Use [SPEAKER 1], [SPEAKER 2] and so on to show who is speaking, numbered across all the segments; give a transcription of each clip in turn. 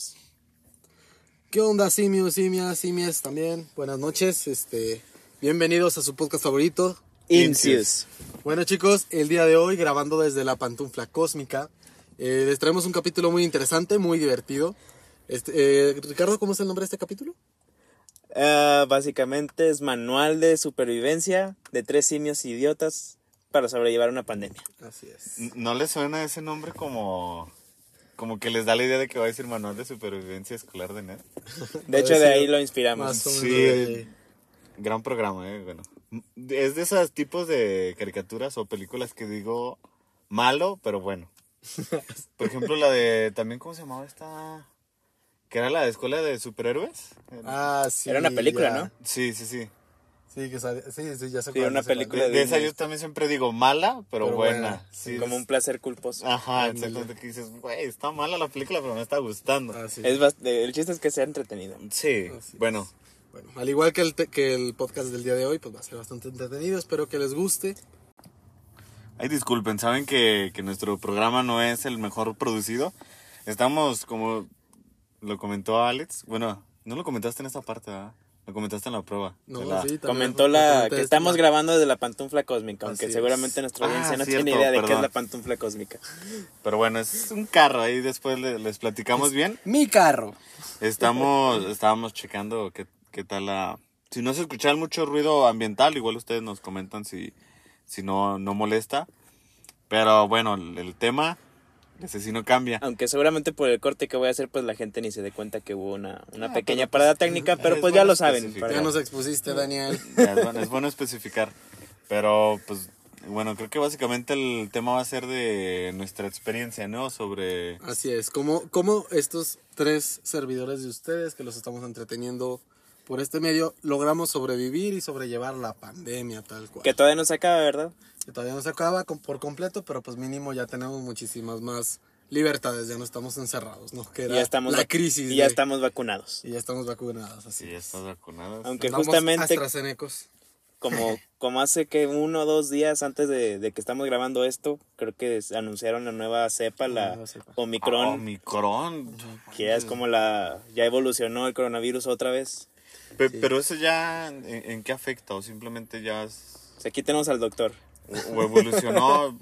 [SPEAKER 1] simios.
[SPEAKER 2] ¿Qué onda, simios, simias, simias también? Buenas noches, este, bienvenidos a su podcast favorito.
[SPEAKER 1] Incius.
[SPEAKER 2] Bueno chicos, el día de hoy grabando desde la pantufla cósmica, eh, les traemos un capítulo muy interesante, muy divertido. Este, eh, Ricardo, ¿cómo es el nombre de este capítulo?
[SPEAKER 1] Ah, básicamente es manual de supervivencia de tres simios idiotas para sobrellevar una pandemia.
[SPEAKER 2] Así es.
[SPEAKER 3] ¿No les suena ese nombre como, como que les da la idea de que va a decir manual de supervivencia escolar de NET?
[SPEAKER 1] De hecho, de ahí lo inspiramos.
[SPEAKER 3] Sí.
[SPEAKER 2] de-
[SPEAKER 3] Gran programa, eh, bueno. Es de esos tipos de caricaturas o películas que digo malo, pero bueno. Por ejemplo, la de, también, ¿cómo se llamaba esta? Que era la de escuela de superhéroes.
[SPEAKER 2] Ah, sí.
[SPEAKER 1] Era una película,
[SPEAKER 2] ya.
[SPEAKER 1] ¿no?
[SPEAKER 3] Sí, sí, sí.
[SPEAKER 2] Sí, que sale, sí, sí, ya se
[SPEAKER 1] Sí, una película
[SPEAKER 3] De, de esa yo también siempre digo mala, pero,
[SPEAKER 2] Pero
[SPEAKER 3] buena.
[SPEAKER 2] buena,
[SPEAKER 3] Sí,
[SPEAKER 1] Como
[SPEAKER 3] es-
[SPEAKER 1] un placer culposo.
[SPEAKER 3] Ajá, exactamente. Que dices, güey, está mala la película, pero me está gustando.
[SPEAKER 2] Así.
[SPEAKER 1] Es bast- el chiste es que sea entretenido.
[SPEAKER 3] Sí,
[SPEAKER 2] Así
[SPEAKER 3] bueno.
[SPEAKER 2] Bueno, al igual que el, te- que el podcast del día de hoy, pues va a ser bastante entretenido. Espero que les guste.
[SPEAKER 3] Ay, disculpen, saben que, que nuestro programa no es el mejor producido. Estamos, como lo comentó Alex, bueno, no lo comentaste en esta parte, ¿verdad? Lo comentaste en la prueba.
[SPEAKER 2] No,
[SPEAKER 3] de la-
[SPEAKER 2] sí, también
[SPEAKER 1] Comentó la que estamos grabando desde la pantufla cósmica, aunque
[SPEAKER 2] Así es.
[SPEAKER 1] seguramente nuestra
[SPEAKER 3] Ah,
[SPEAKER 1] audiencia no
[SPEAKER 3] cierto,
[SPEAKER 1] tiene idea de qué es la pantufla cósmica.
[SPEAKER 3] Pero bueno, es un carro, ahí después le- les platicamos bien.
[SPEAKER 2] Mi carro.
[SPEAKER 3] Estamos, estábamos checando qué, qué tal la... Si no se escucha mucho ruido ambiental, igual ustedes nos comentan si, si no, no molesta. Pero bueno, el, el tema, ese sí no cambia.
[SPEAKER 1] Aunque seguramente por el corte que voy a hacer, pues la gente ni se dé cuenta que hubo una, una
[SPEAKER 3] Ah,
[SPEAKER 1] pequeña
[SPEAKER 3] pero,
[SPEAKER 1] parada
[SPEAKER 3] pues,
[SPEAKER 1] técnica, pero
[SPEAKER 3] es
[SPEAKER 1] pues ya lo saben. para-
[SPEAKER 2] Ya nos expusiste, Daniel.
[SPEAKER 3] Ya, es, bueno, es bueno especificar. Pero, pues, bueno, creo que básicamente el tema va a ser de nuestra experiencia, ¿no? Sobre...
[SPEAKER 2] Así es, como, como estos tres servidores de ustedes que los estamos entreteniendo por este medio, logramos sobrevivir y sobrellevar la pandemia tal cual.
[SPEAKER 1] Que todavía no se acaba, ¿verdad?
[SPEAKER 2] Que todavía no se acaba con- por completo, pero pues mínimo ya tenemos muchísimas más libertades, ya no estamos encerrados, nos
[SPEAKER 1] Y
[SPEAKER 2] queda
[SPEAKER 1] ya estamos
[SPEAKER 2] la crisis.
[SPEAKER 1] Y ya
[SPEAKER 2] de-
[SPEAKER 1] estamos vacunados.
[SPEAKER 2] y ya estamos vacunados, así.
[SPEAKER 3] Ya estás vacunado.
[SPEAKER 1] Aunque justamente
[SPEAKER 2] AstraZenecos.
[SPEAKER 1] como, como hace que uno o dos días antes de, de que estamos grabando esto, creo que anunciaron la nueva cepa, la
[SPEAKER 2] nueva cepa.
[SPEAKER 1] Omicron,
[SPEAKER 3] Omicron.
[SPEAKER 1] que ya es como la, ya evolucionó el coronavirus otra vez.
[SPEAKER 3] Pe- Pero eso ya, ¿en, en qué afecta? ¿O simplemente ya es-
[SPEAKER 1] aquí tenemos al doctor.
[SPEAKER 3] O, evolucionó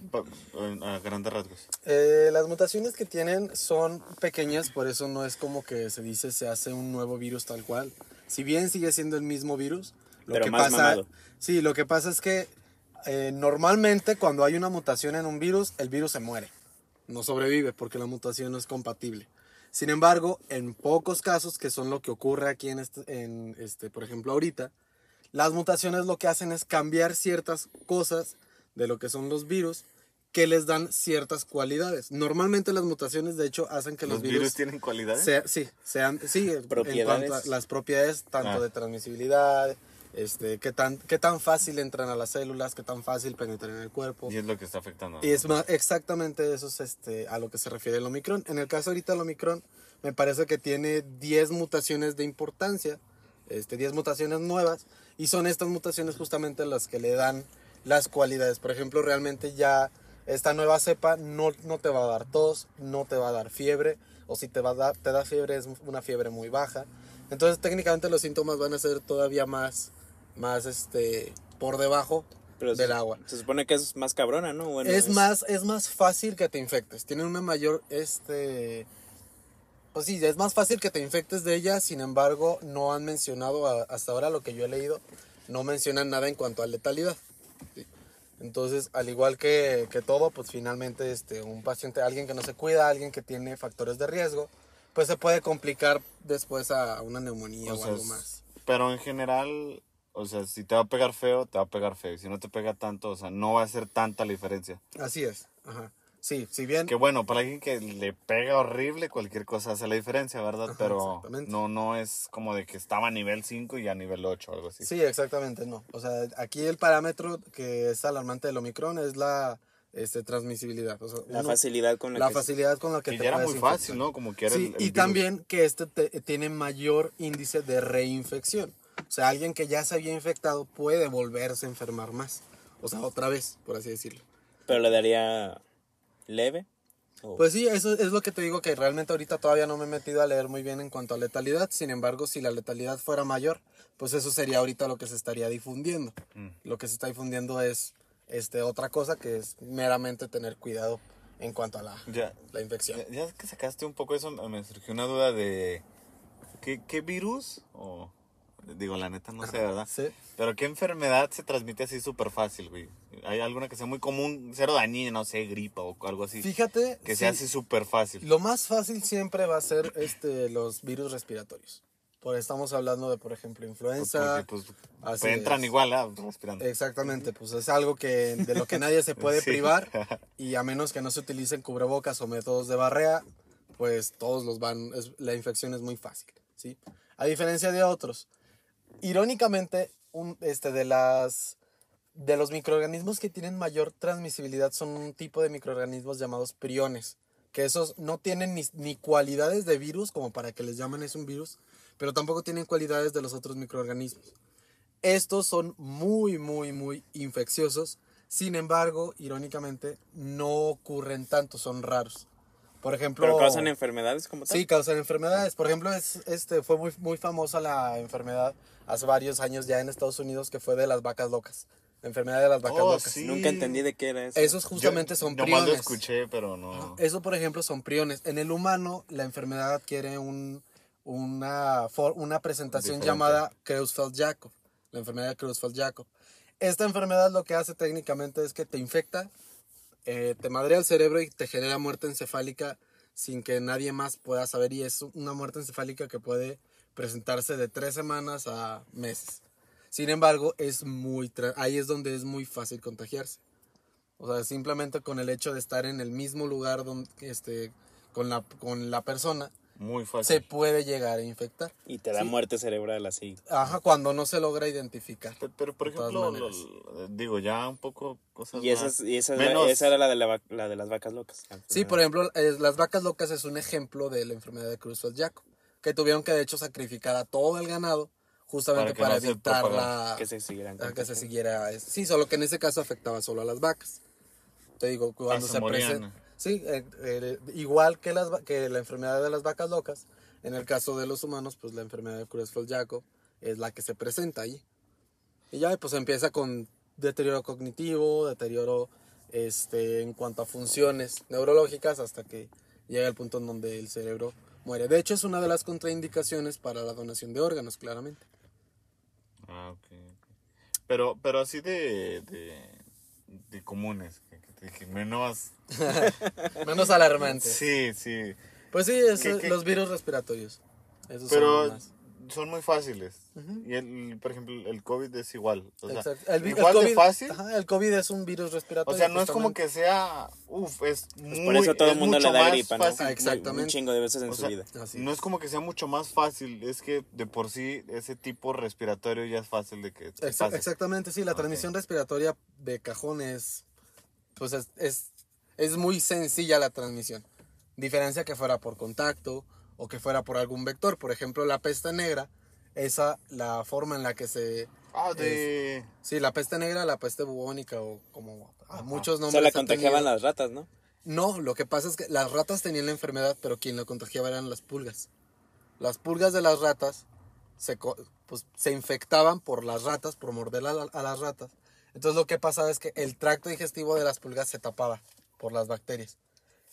[SPEAKER 3] a grandes rasgos?
[SPEAKER 2] Eh, las mutaciones que tienen son pequeñas, por eso no es como que se dice se hace un nuevo virus tal cual. Si bien sigue siendo el mismo virus, lo
[SPEAKER 1] Pero
[SPEAKER 2] que
[SPEAKER 1] más
[SPEAKER 2] pasa,
[SPEAKER 1] mamado.
[SPEAKER 2] sí, lo que pasa es que eh, normalmente cuando hay una mutación en un virus, el virus se muere, no sobrevive porque la mutación no es compatible. Sin embargo, en pocos casos, que son lo que ocurre aquí en este, en este, por ejemplo, ahorita, las mutaciones lo que hacen es cambiar ciertas cosas de lo que son los virus que les dan ciertas cualidades. Normalmente las mutaciones, de hecho, hacen que los,
[SPEAKER 3] ¿Los virus tienen cualidades?
[SPEAKER 2] sea- sí, sean, sí, en
[SPEAKER 1] Propiedades.
[SPEAKER 2] cuanto a las propiedades tanto
[SPEAKER 3] Ah.
[SPEAKER 2] de transmisibilidad, este, qué tan, qué tan fácil entran a las células, qué tan fácil penetran en el cuerpo.
[SPEAKER 3] Y es lo que está afectando.
[SPEAKER 2] Y es más, exactamente eso es este, a lo que se refiere el Omicron. En el caso ahorita el Omicron, me parece que tiene 10 mutaciones de importancia, este, 10 mutaciones nuevas, y son estas mutaciones justamente las que le dan las cualidades. Por ejemplo, realmente ya esta nueva cepa no, no te va a dar tos, no te va a dar fiebre, o si te, va a dar, te da fiebre es una fiebre muy baja. Entonces técnicamente los síntomas van a ser todavía más, más este, por debajo
[SPEAKER 1] Pero
[SPEAKER 2] del
[SPEAKER 1] se,
[SPEAKER 2] agua.
[SPEAKER 1] se supone que es más cabrona, ¿no? Bueno,
[SPEAKER 2] es más es más fácil que te infectes tienen una mayor este pues sí es más fácil que te infectes de ella sin embargo no han mencionado a- hasta ahora lo que yo he leído no mencionan nada en cuanto a letalidad. Entonces al igual que, que todo pues finalmente este un paciente alguien que no se cuida alguien que tiene factores de riesgo pues se puede complicar después a una neumonía o,
[SPEAKER 3] O sea,
[SPEAKER 2] algo más
[SPEAKER 3] Pero en general, o sea, si te va a pegar feo, te va a pegar feo. Y si no te pega tanto, o sea, no va a ser tanta la diferencia.
[SPEAKER 2] así es ajá sí si bien
[SPEAKER 3] Que bueno, para alguien que le pega horrible, cualquier cosa hace la diferencia, ¿verdad?
[SPEAKER 2] Ajá,
[SPEAKER 3] Pero no, no es como de que estaba a nivel 5 y a nivel 8 o algo así.
[SPEAKER 2] Sí, exactamente, no. O sea, aquí el parámetro que es alarmante del Omicron es la este, transmisibilidad. O sea,
[SPEAKER 1] la
[SPEAKER 2] uno-
[SPEAKER 1] facilidad con la,
[SPEAKER 2] la
[SPEAKER 1] que
[SPEAKER 2] facilidad con la que
[SPEAKER 3] Que
[SPEAKER 2] te
[SPEAKER 3] ya era muy
[SPEAKER 2] infectar.
[SPEAKER 3] fácil, ¿no? Como que era
[SPEAKER 2] Sí,
[SPEAKER 3] el- el
[SPEAKER 2] y
[SPEAKER 3] virus.
[SPEAKER 2] también que este te- tiene mayor índice de reinfección. O sea, alguien que ya se había infectado puede volverse a enfermar más. O sea, otra vez, por así decirlo.
[SPEAKER 1] Pero le daría leve. Oh.
[SPEAKER 2] Pues sí, eso es lo que te digo que realmente ahorita todavía no me he metido a leer muy bien en cuanto a letalidad. Sin embargo, si la letalidad fuera mayor, pues eso sería ahorita lo que se estaría difundiendo.
[SPEAKER 3] Mm.
[SPEAKER 2] Lo que se está difundiendo es este otra cosa que es meramente tener cuidado en cuanto a la,
[SPEAKER 3] Ya,
[SPEAKER 2] la infección.
[SPEAKER 3] ya, ya que sacaste un poco eso, me surgió una duda de... ¿Qué, qué virus? O, digo, la neta no sé, ¿verdad?
[SPEAKER 2] Sí.
[SPEAKER 3] Pero ¿qué enfermedad se transmite así súper fácil, güey? ¿Hay alguna que sea muy común? Cero dañina, no sé, gripa o algo así.
[SPEAKER 2] Fíjate,
[SPEAKER 3] que sea
[SPEAKER 2] sí,
[SPEAKER 3] así súper fácil.
[SPEAKER 2] lo más fácil siempre va a ser este los virus respiratorios. Por estamos hablando de, por ejemplo, influenza.
[SPEAKER 3] Porque, pues, pues, entran
[SPEAKER 2] es.
[SPEAKER 3] igual, ah, respirando.
[SPEAKER 2] Exactamente, pues es algo que de lo que nadie se puede
[SPEAKER 3] Sí.
[SPEAKER 2] privar y a menos que no se utilicen cubrebocas o métodos de barrera, pues todos los van, es- la infección es muy fácil, ¿sí? A diferencia de otros. Irónicamente, este, de las de los microorganismos que tienen mayor transmisibilidad son un tipo de microorganismos llamados priones, que esos no tienen ni cualidades de virus como para que les llamen es un virus, pero tampoco tienen cualidades de los otros microorganismos. Estos son muy, muy, muy infecciosos. Sin embargo, irónicamente, no ocurren tanto, son raros. Por ejemplo,
[SPEAKER 1] Pero causan enfermedades como tal.
[SPEAKER 2] Sí, causan enfermedades. Por ejemplo, es, este, fue muy, muy famosa la enfermedad hace varios años ya en Estados Unidos que fue de las vacas locas. La enfermedad de las vacas
[SPEAKER 3] Oh,
[SPEAKER 2] locas.
[SPEAKER 3] sí.
[SPEAKER 1] Nunca entendí de qué era eso.
[SPEAKER 2] Esos justamente
[SPEAKER 3] Yo
[SPEAKER 2] son
[SPEAKER 3] nomás
[SPEAKER 2] priones.
[SPEAKER 3] lo escuché, pero no...
[SPEAKER 2] Eso, por ejemplo, son priones. En el humano, la enfermedad adquiere un, una, for- una presentación
[SPEAKER 3] Diferente.
[SPEAKER 2] llamada Creutzfeldt-Jakob, la enfermedad de Creutzfeldt-Jakob. Esta enfermedad lo que hace técnicamente es que te infecta, eh, te madrea el cerebro y te genera muerte encefálica sin que nadie más pueda saber. Y es una muerte encefálica que puede presentarse de tres semanas a meses. Sin embargo, es muy ahí es donde es muy fácil contagiarse. O sea, simplemente con el hecho de estar en el mismo lugar donde, este, con, la, con la persona,
[SPEAKER 3] Muy fácil.
[SPEAKER 2] se puede llegar a infectar.
[SPEAKER 1] Y te da
[SPEAKER 2] Sí.
[SPEAKER 1] muerte cerebral así.
[SPEAKER 2] Ajá, cuando no se logra identificar.
[SPEAKER 3] Pe- Pero, por ejemplo, lo- digo, ya un poco cosas
[SPEAKER 1] Y esa,
[SPEAKER 3] más-
[SPEAKER 1] es- y esa, es la-
[SPEAKER 3] menos-
[SPEAKER 1] esa era la de, la, la de las vacas locas.
[SPEAKER 2] Sí, por ejemplo, eh, las vacas locas es un ejemplo de la enfermedad de Creutzfeldt-Jakob, que tuvieron que de hecho sacrificar a todo el ganado justamente
[SPEAKER 3] Para que
[SPEAKER 2] para,
[SPEAKER 3] no
[SPEAKER 2] evitar la,
[SPEAKER 1] Que se
[SPEAKER 2] que se siguiera. es- Sí, solo que en ese caso afectaba solo a las vacas. Te digo, cuando
[SPEAKER 3] se
[SPEAKER 2] se, presenta. Sí, eh, igual que, las, que la enfermedad de las vacas locas, en el caso de los humanos, pues la enfermedad de Creutzfeldt-Jakob es la que se presenta ahí. Y ya, pues empieza con deterioro cognitivo, deterioro este, en cuanto a funciones neurológicas, hasta que llega el punto en donde el cerebro muere. De hecho, es una de las contraindicaciones para la donación de órganos, claramente.
[SPEAKER 3] Ah, ok. ok. Pero, pero así de, de, comunes, dije, menos...
[SPEAKER 2] Menos alarmante.
[SPEAKER 3] Sí, sí.
[SPEAKER 2] Pues sí, es,
[SPEAKER 3] ¿Qué- qué-
[SPEAKER 2] los virus respiratorios. Esos son
[SPEAKER 3] Pero
[SPEAKER 2] más.
[SPEAKER 3] son muy fáciles.
[SPEAKER 2] Ujú.
[SPEAKER 3] Y, el, por ejemplo, el COVID es igual. O sea.
[SPEAKER 2] El, vi- el
[SPEAKER 3] igual
[SPEAKER 2] COVID,
[SPEAKER 3] de fácil.
[SPEAKER 2] ajá, el COVID es un virus
[SPEAKER 3] O
[SPEAKER 2] respiratorio.
[SPEAKER 3] sea, no es como
[SPEAKER 2] justamente.
[SPEAKER 3] que sea... Uf, es muy...
[SPEAKER 1] Pues por eso todo
[SPEAKER 3] es
[SPEAKER 1] el mundo le
[SPEAKER 3] mucho
[SPEAKER 1] da
[SPEAKER 3] más
[SPEAKER 1] gripa, ¿no?
[SPEAKER 3] fácil.
[SPEAKER 2] Ah, exactamente.
[SPEAKER 1] Un chingo de veces en
[SPEAKER 3] O
[SPEAKER 1] su
[SPEAKER 3] sea,
[SPEAKER 1] vida.
[SPEAKER 2] Así
[SPEAKER 3] No es como que sea mucho más fácil, es que de por sí ese tipo respiratorio ya es fácil de que
[SPEAKER 2] Exa-
[SPEAKER 3] pase.
[SPEAKER 2] exactamente, sí. La
[SPEAKER 3] Ok.
[SPEAKER 2] transmisión respiratoria de cajón es, pues es, es, es muy sencilla la transmisión. Diferencia que fuera por contacto o que fuera por algún vector. Por ejemplo, la peste negra, esa, la forma en la que se...
[SPEAKER 3] Ah, de...
[SPEAKER 2] Sí, la peste negra, la peste bubónica o como a muchos
[SPEAKER 1] O
[SPEAKER 2] nombres.
[SPEAKER 1] sea, la
[SPEAKER 2] tenido.
[SPEAKER 1] contagiaban las ratas, ¿no?
[SPEAKER 2] No, lo que pasa es que las ratas tenían la enfermedad, pero quien la contagiaba eran las pulgas. Las pulgas de las ratas se, co- pues, se infectaban por las ratas, por morder a, la- a las ratas. Entonces lo que pasaba es que el tracto digestivo de las pulgas se tapaba por las bacterias.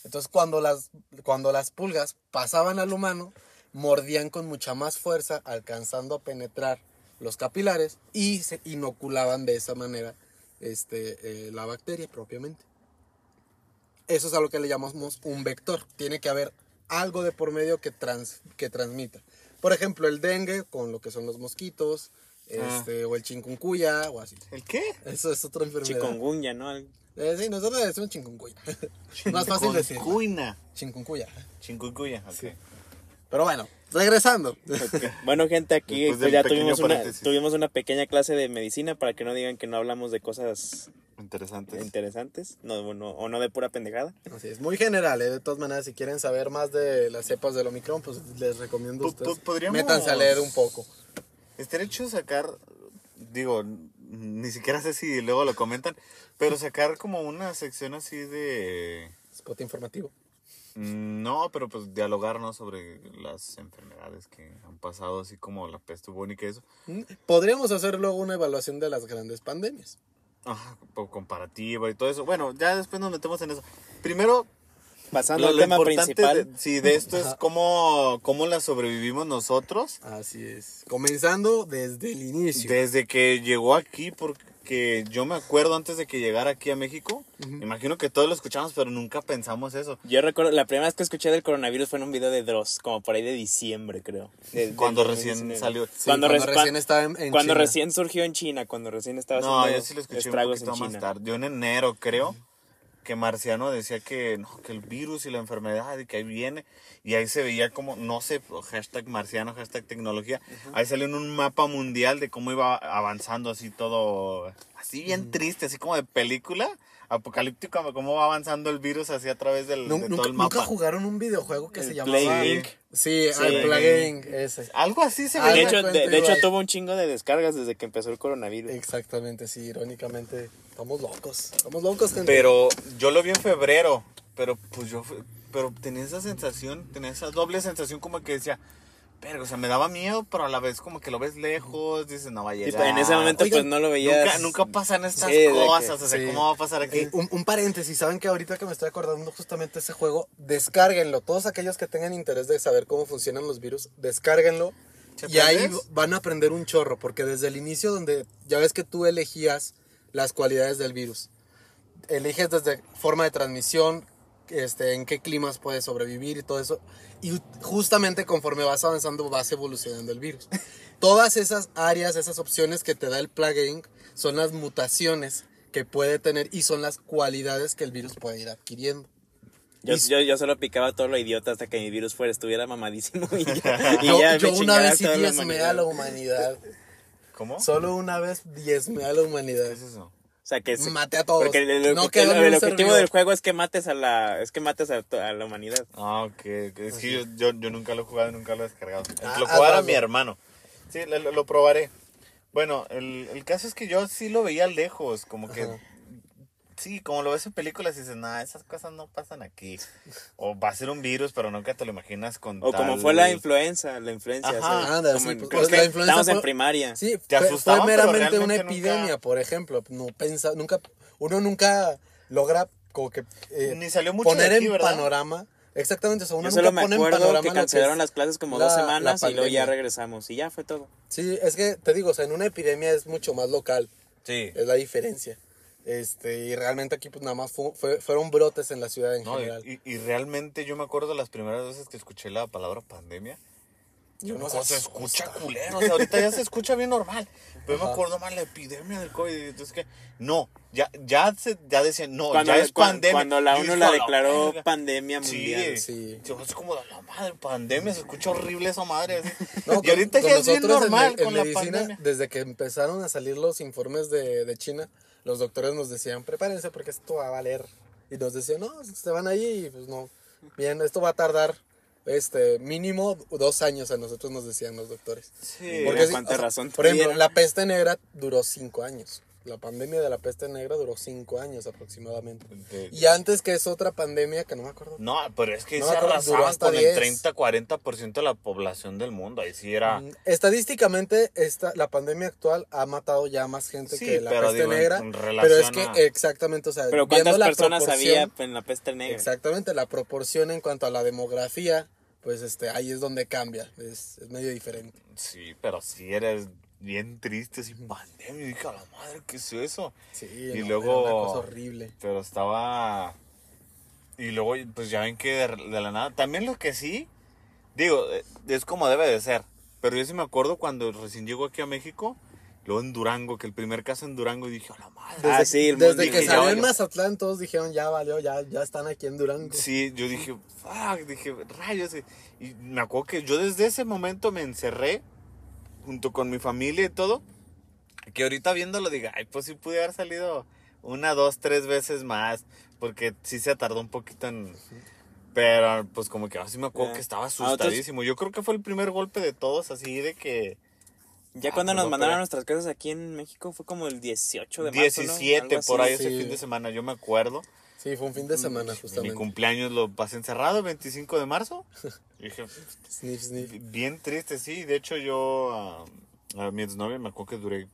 [SPEAKER 2] Entonces cuando las, cuando las pulgas pasaban al humano, mordían con mucha más fuerza, alcanzando a penetrar los capilares y se inoculaban de esa manera este, eh, la bacteria propiamente. Eso es a lo que le llamamos un vector. Tiene que haber algo de por medio que, trans, que transmita. Por ejemplo, el dengue con lo que son los mosquitos,
[SPEAKER 3] Ah.
[SPEAKER 2] este, o el chikungunya, o así.
[SPEAKER 3] ¿El qué?
[SPEAKER 2] Eso es otra enfermedad.
[SPEAKER 1] Chikungunya, ¿no?
[SPEAKER 2] Eh, sí, nosotros le decimos chikungunya. Más fácil decir.
[SPEAKER 3] Chincuina.
[SPEAKER 2] Chikungunya.
[SPEAKER 3] Chincucuya, ok.
[SPEAKER 2] Pero bueno, regresando.
[SPEAKER 1] Ok. Bueno, gente, aquí pues, ya tuvimos una, tuvimos una pequeña clase de medicina para que no digan que no hablamos de cosas
[SPEAKER 3] Interesante.
[SPEAKER 1] interesantes no, bueno, o no de pura pendejada.
[SPEAKER 2] Así es, muy general, ¿eh? De todas maneras, si quieren saber más de las cepas del Omicron, pues les recomiendo a
[SPEAKER 3] Po- po-
[SPEAKER 2] ustedes. Métanse a leer un poco.
[SPEAKER 3] Estaría hecho sacar, digo, ni siquiera sé si luego lo comentan, pero sacar como una sección así de...
[SPEAKER 2] Spot informativo.
[SPEAKER 3] Mm, No, pero pues dialogar, ¿no? Sobre las enfermedades que han pasado, así como la peste bubónica y eso.
[SPEAKER 2] Mm, Podríamos hacer luego una evaluación de las grandes pandemias.
[SPEAKER 3] Ajá, comparativa y todo eso. Bueno, ya después nos metemos en eso. Primero,
[SPEAKER 1] Pasando
[SPEAKER 3] lo,
[SPEAKER 1] al
[SPEAKER 3] lo
[SPEAKER 1] tema
[SPEAKER 3] importante
[SPEAKER 1] principal.
[SPEAKER 3] de, sí, de esto es cómo, cómo la sobrevivimos nosotros
[SPEAKER 2] Así es. Comenzando desde el inicio.
[SPEAKER 3] desde que llegó aquí, porque yo me acuerdo antes de que llegara aquí a México, imagino que todos lo escuchamos, pero nunca pensamos eso.
[SPEAKER 1] Yo recuerdo, la primera vez que escuché del coronavirus fue en un video de Dross, como por ahí de diciembre, creo. De- del
[SPEAKER 3] Cuando
[SPEAKER 1] 2019.
[SPEAKER 3] recién salió.
[SPEAKER 2] Sí,
[SPEAKER 1] cuando
[SPEAKER 2] cuando,
[SPEAKER 1] res-
[SPEAKER 2] recién estaba en, en
[SPEAKER 1] Cuando
[SPEAKER 2] China.
[SPEAKER 1] recién surgió en China, cuando recién estaba
[SPEAKER 3] No,
[SPEAKER 1] haciendo
[SPEAKER 3] yo sí lo escuché un
[SPEAKER 1] estragos en
[SPEAKER 3] poquito más
[SPEAKER 1] China.
[SPEAKER 3] tarde. Yo en enero, creo, que Marciano decía que, no, que el virus y la enfermedad y que ahí viene. Y ahí se veía como, no sé, hashtag marciano, hashtag tecnología. Ahí salió en un mapa mundial de cómo iba avanzando así todo, así bien triste, así como de película apocalíptica, cómo va avanzando el virus así a través del, de
[SPEAKER 2] nunca,
[SPEAKER 3] todo el
[SPEAKER 2] nunca
[SPEAKER 3] mapa.
[SPEAKER 2] jugaron un videojuego que
[SPEAKER 1] El
[SPEAKER 2] se llamaba
[SPEAKER 1] Plague Inc.
[SPEAKER 2] Sí,
[SPEAKER 1] Sí.
[SPEAKER 2] el Plague Inc, ese.
[SPEAKER 3] Algo así se
[SPEAKER 2] Ah,
[SPEAKER 1] De hecho, de, de hecho tuvo un chingo de descargas desde que empezó el coronavirus.
[SPEAKER 2] Exactamente, sí, irónicamente. Estamos locos. Estamos locos, gente.
[SPEAKER 3] Pero yo lo vi en febrero, pero pues yo, pero tenía esa sensación, tenía esa doble sensación como que decía, pero, o sea, me daba miedo, pero a la vez como que lo ves lejos, dices, no va a
[SPEAKER 1] Y
[SPEAKER 3] llegar.
[SPEAKER 1] en ese momento
[SPEAKER 2] Oigan,
[SPEAKER 1] pues no lo veías.
[SPEAKER 3] Nunca, nunca pasan estas
[SPEAKER 1] Sí, de que-
[SPEAKER 3] cosas, o sea,
[SPEAKER 2] sí.
[SPEAKER 3] ¿cómo va a pasar aquí?
[SPEAKER 2] Eh, un, un paréntesis, saben que ahorita que me estoy acordando justamente de ese juego, descárguenlo. Todos aquellos que tengan interés de saber cómo funcionan los virus, descárguenlo.
[SPEAKER 3] ¿Se
[SPEAKER 2] Y ahí van a aprender un chorro, porque desde el inicio donde ya ves que tú elegías las cualidades del virus. Eliges desde forma de transmisión, este, en qué climas puede sobrevivir y todo eso. Y justamente conforme vas avanzando vas evolucionando el virus. Todas esas áreas, esas opciones que te da el Plague Inc. son las mutaciones que puede tener y son las cualidades que el virus puede ir adquiriendo.
[SPEAKER 1] Yo,
[SPEAKER 2] Y-
[SPEAKER 1] yo, yo solo picaba todo lo idiota hasta que mi virus fuera, estuviera mamadísimo y ya, y
[SPEAKER 2] yo
[SPEAKER 1] ya
[SPEAKER 2] yo
[SPEAKER 1] me
[SPEAKER 2] una vez sí a la
[SPEAKER 1] humanidad.
[SPEAKER 3] ¿Cómo?
[SPEAKER 2] Solo una vez diezmé a la humanidad.
[SPEAKER 3] ¿Qué es eso?
[SPEAKER 1] O sea que se-
[SPEAKER 2] Maté a todos.
[SPEAKER 1] Porque el, el-
[SPEAKER 2] No
[SPEAKER 1] el-
[SPEAKER 2] quedó
[SPEAKER 1] el objetivo del juego es que mates a la es que mates a, a la humanidad.
[SPEAKER 3] Ah, ok, es que yo, yo, yo nunca lo he jugado, nunca lo he descargado.
[SPEAKER 2] Ah,
[SPEAKER 3] lo jugara
[SPEAKER 2] hazlo.
[SPEAKER 3] mi hermano. Sí, lo, probaré. Bueno, el, el caso es que yo sí lo veía lejos, como que...
[SPEAKER 2] Ajá.
[SPEAKER 3] Sí, como lo ves en películas y dices, nada, esas cosas no pasan aquí. O va a ser un virus, pero nunca te lo imaginas con
[SPEAKER 1] O como
[SPEAKER 3] tal-
[SPEAKER 1] fue la influenza, la influencia.
[SPEAKER 3] Ajá.
[SPEAKER 2] Anda,
[SPEAKER 1] Como
[SPEAKER 2] sí,
[SPEAKER 1] en-
[SPEAKER 2] pues,
[SPEAKER 1] creo
[SPEAKER 2] la
[SPEAKER 1] que
[SPEAKER 2] influenza
[SPEAKER 1] Estamos en
[SPEAKER 2] fue-
[SPEAKER 1] primaria.
[SPEAKER 2] Sí,
[SPEAKER 3] Te
[SPEAKER 2] fue, fue meramente una
[SPEAKER 3] realmente nunca-
[SPEAKER 2] epidemia, por ejemplo. No pensa, nunca, uno nunca logra como que eh,
[SPEAKER 3] Ni salió mucho
[SPEAKER 2] poner
[SPEAKER 3] de aquí,
[SPEAKER 2] en
[SPEAKER 3] ¿verdad?
[SPEAKER 2] panorama. Exactamente, o sea, uno
[SPEAKER 1] Yo
[SPEAKER 2] nunca
[SPEAKER 1] solo me
[SPEAKER 2] pone en
[SPEAKER 1] acuerdo
[SPEAKER 2] panorama
[SPEAKER 1] que cancelaron las clases como
[SPEAKER 2] la-
[SPEAKER 1] dos semanas y luego ya regresamos y ya fue todo.
[SPEAKER 2] Sí, es que te digo, o sea, en una epidemia es mucho más local,
[SPEAKER 3] Sí.
[SPEAKER 2] es la diferencia. Este, y realmente aquí pues nada más fu- fue- fueron brotes en la ciudad en
[SPEAKER 3] No,
[SPEAKER 2] general.
[SPEAKER 3] y- y realmente yo me acuerdo las primeras veces que escuché la palabra pandemia.
[SPEAKER 2] Yo no
[SPEAKER 3] No, se
[SPEAKER 2] sé,
[SPEAKER 3] escucha culero, o sea, ahorita ya se escucha bien normal. Pero me
[SPEAKER 2] Ajá.
[SPEAKER 3] acuerdo más la epidemia del COVID. Entonces que, no, ya, ya, se, ya decían, no,
[SPEAKER 1] Cuando,
[SPEAKER 3] ya es
[SPEAKER 1] cuan-
[SPEAKER 3] pandemia.
[SPEAKER 1] cuando la
[SPEAKER 3] dije,
[SPEAKER 1] la
[SPEAKER 3] "A
[SPEAKER 1] declaró
[SPEAKER 3] verga".
[SPEAKER 1] pandemia
[SPEAKER 3] Sí,
[SPEAKER 1] mundial.
[SPEAKER 2] Sí.
[SPEAKER 3] Yo, es como de la madre, pandemia, se escucha horrible esa madre.
[SPEAKER 2] No,
[SPEAKER 3] y ahorita
[SPEAKER 2] con
[SPEAKER 3] ya es bien
[SPEAKER 2] nosotros en
[SPEAKER 3] normal
[SPEAKER 2] me- en
[SPEAKER 3] con la
[SPEAKER 2] medicina,
[SPEAKER 3] pandemia.
[SPEAKER 2] Desde que empezaron a salir los informes de, de China, los doctores nos decían, prepárense porque esto va a valer. Y nos decían, no, se van ahí y pues no. Bien, esto va a tardar este mínimo dos años a nosotros nos decían los doctores.
[SPEAKER 1] Sí,
[SPEAKER 2] Porque
[SPEAKER 1] cuánta
[SPEAKER 2] o sea,
[SPEAKER 1] razón
[SPEAKER 2] Por ejemplo, la peste negra duró cinco años. La pandemia de la peste negra duró cinco años aproximadamente.
[SPEAKER 3] De-
[SPEAKER 2] Y antes que es otra pandemia que no me acuerdo.
[SPEAKER 3] No, pero es que
[SPEAKER 2] No
[SPEAKER 3] se arrasaban
[SPEAKER 2] hasta
[SPEAKER 3] con
[SPEAKER 2] 10.
[SPEAKER 3] el 30-40% de la población del mundo. Ahí sí era.
[SPEAKER 2] Mm, Estadísticamente, esta, la pandemia actual ha matado ya más gente
[SPEAKER 3] Sí,
[SPEAKER 2] que la
[SPEAKER 3] pero
[SPEAKER 2] peste
[SPEAKER 3] digo,
[SPEAKER 2] negra.
[SPEAKER 3] en
[SPEAKER 2] pero es que, exactamente, o sea,
[SPEAKER 1] Pero
[SPEAKER 2] viendo
[SPEAKER 1] cuántas
[SPEAKER 2] la
[SPEAKER 1] personas había
[SPEAKER 2] proporción-
[SPEAKER 1] en la peste negra.
[SPEAKER 2] Exactamente, la proporción en cuanto a la demografía, pues este, ahí es donde cambia, es, es medio diferente.
[SPEAKER 3] Sí, pero sí eres bien triste, sin pandemia. Y dije, a la madre, ¿qué es eso?
[SPEAKER 2] Sí,
[SPEAKER 3] Y
[SPEAKER 2] no,
[SPEAKER 3] luego-
[SPEAKER 2] era una cosa horrible.
[SPEAKER 3] Pero estaba. Y luego, pues ya ven que de, de la nada. También lo que sí, digo, eh, es como debe de ser. Pero yo sí me acuerdo cuando recién llegó aquí a México, luego en Durango, que el primer caso en Durango, y dije, a la madre.
[SPEAKER 2] Desde,
[SPEAKER 1] Ah, sí,
[SPEAKER 2] desde
[SPEAKER 1] mundo-
[SPEAKER 2] que
[SPEAKER 3] dije,
[SPEAKER 2] salió en. Mazatlán, todos dijeron, ya valió, ya, ya están aquí en Durango.
[SPEAKER 3] Sí, yo dije, fuck, dije, rayos. Y me acuerdo que yo desde ese momento me encerré junto con mi familia y todo. Que ahorita viéndolo diga, ay, pues sí pude haber salido una, dos, tres veces más. Porque sí se tardó un poquito en. Pero pues como que así me acuerdo
[SPEAKER 1] Ya.
[SPEAKER 3] que estaba
[SPEAKER 1] A otros-
[SPEAKER 3] asustadísimo. Yo creo que fue el primer golpe de todos, así de que.
[SPEAKER 1] Ya
[SPEAKER 3] Ah,
[SPEAKER 1] cuando
[SPEAKER 3] pues
[SPEAKER 1] nos
[SPEAKER 3] no,
[SPEAKER 1] mandaron a nuestras casas aquí en México fue como el 18 de marzo, ¿no?
[SPEAKER 3] 17
[SPEAKER 1] Algo
[SPEAKER 3] por ahí ese
[SPEAKER 2] sí.
[SPEAKER 3] fin de semana, yo me acuerdo.
[SPEAKER 2] Sí, fue un fin de semana,
[SPEAKER 3] Mi
[SPEAKER 2] justamente.
[SPEAKER 3] cumpleaños lo pasé encerrado, 25 de marzo. Y dije,
[SPEAKER 2] Sniff, sniff.
[SPEAKER 3] bien triste, sí. De hecho, yo a, a mi exnovia me acuerdo que duré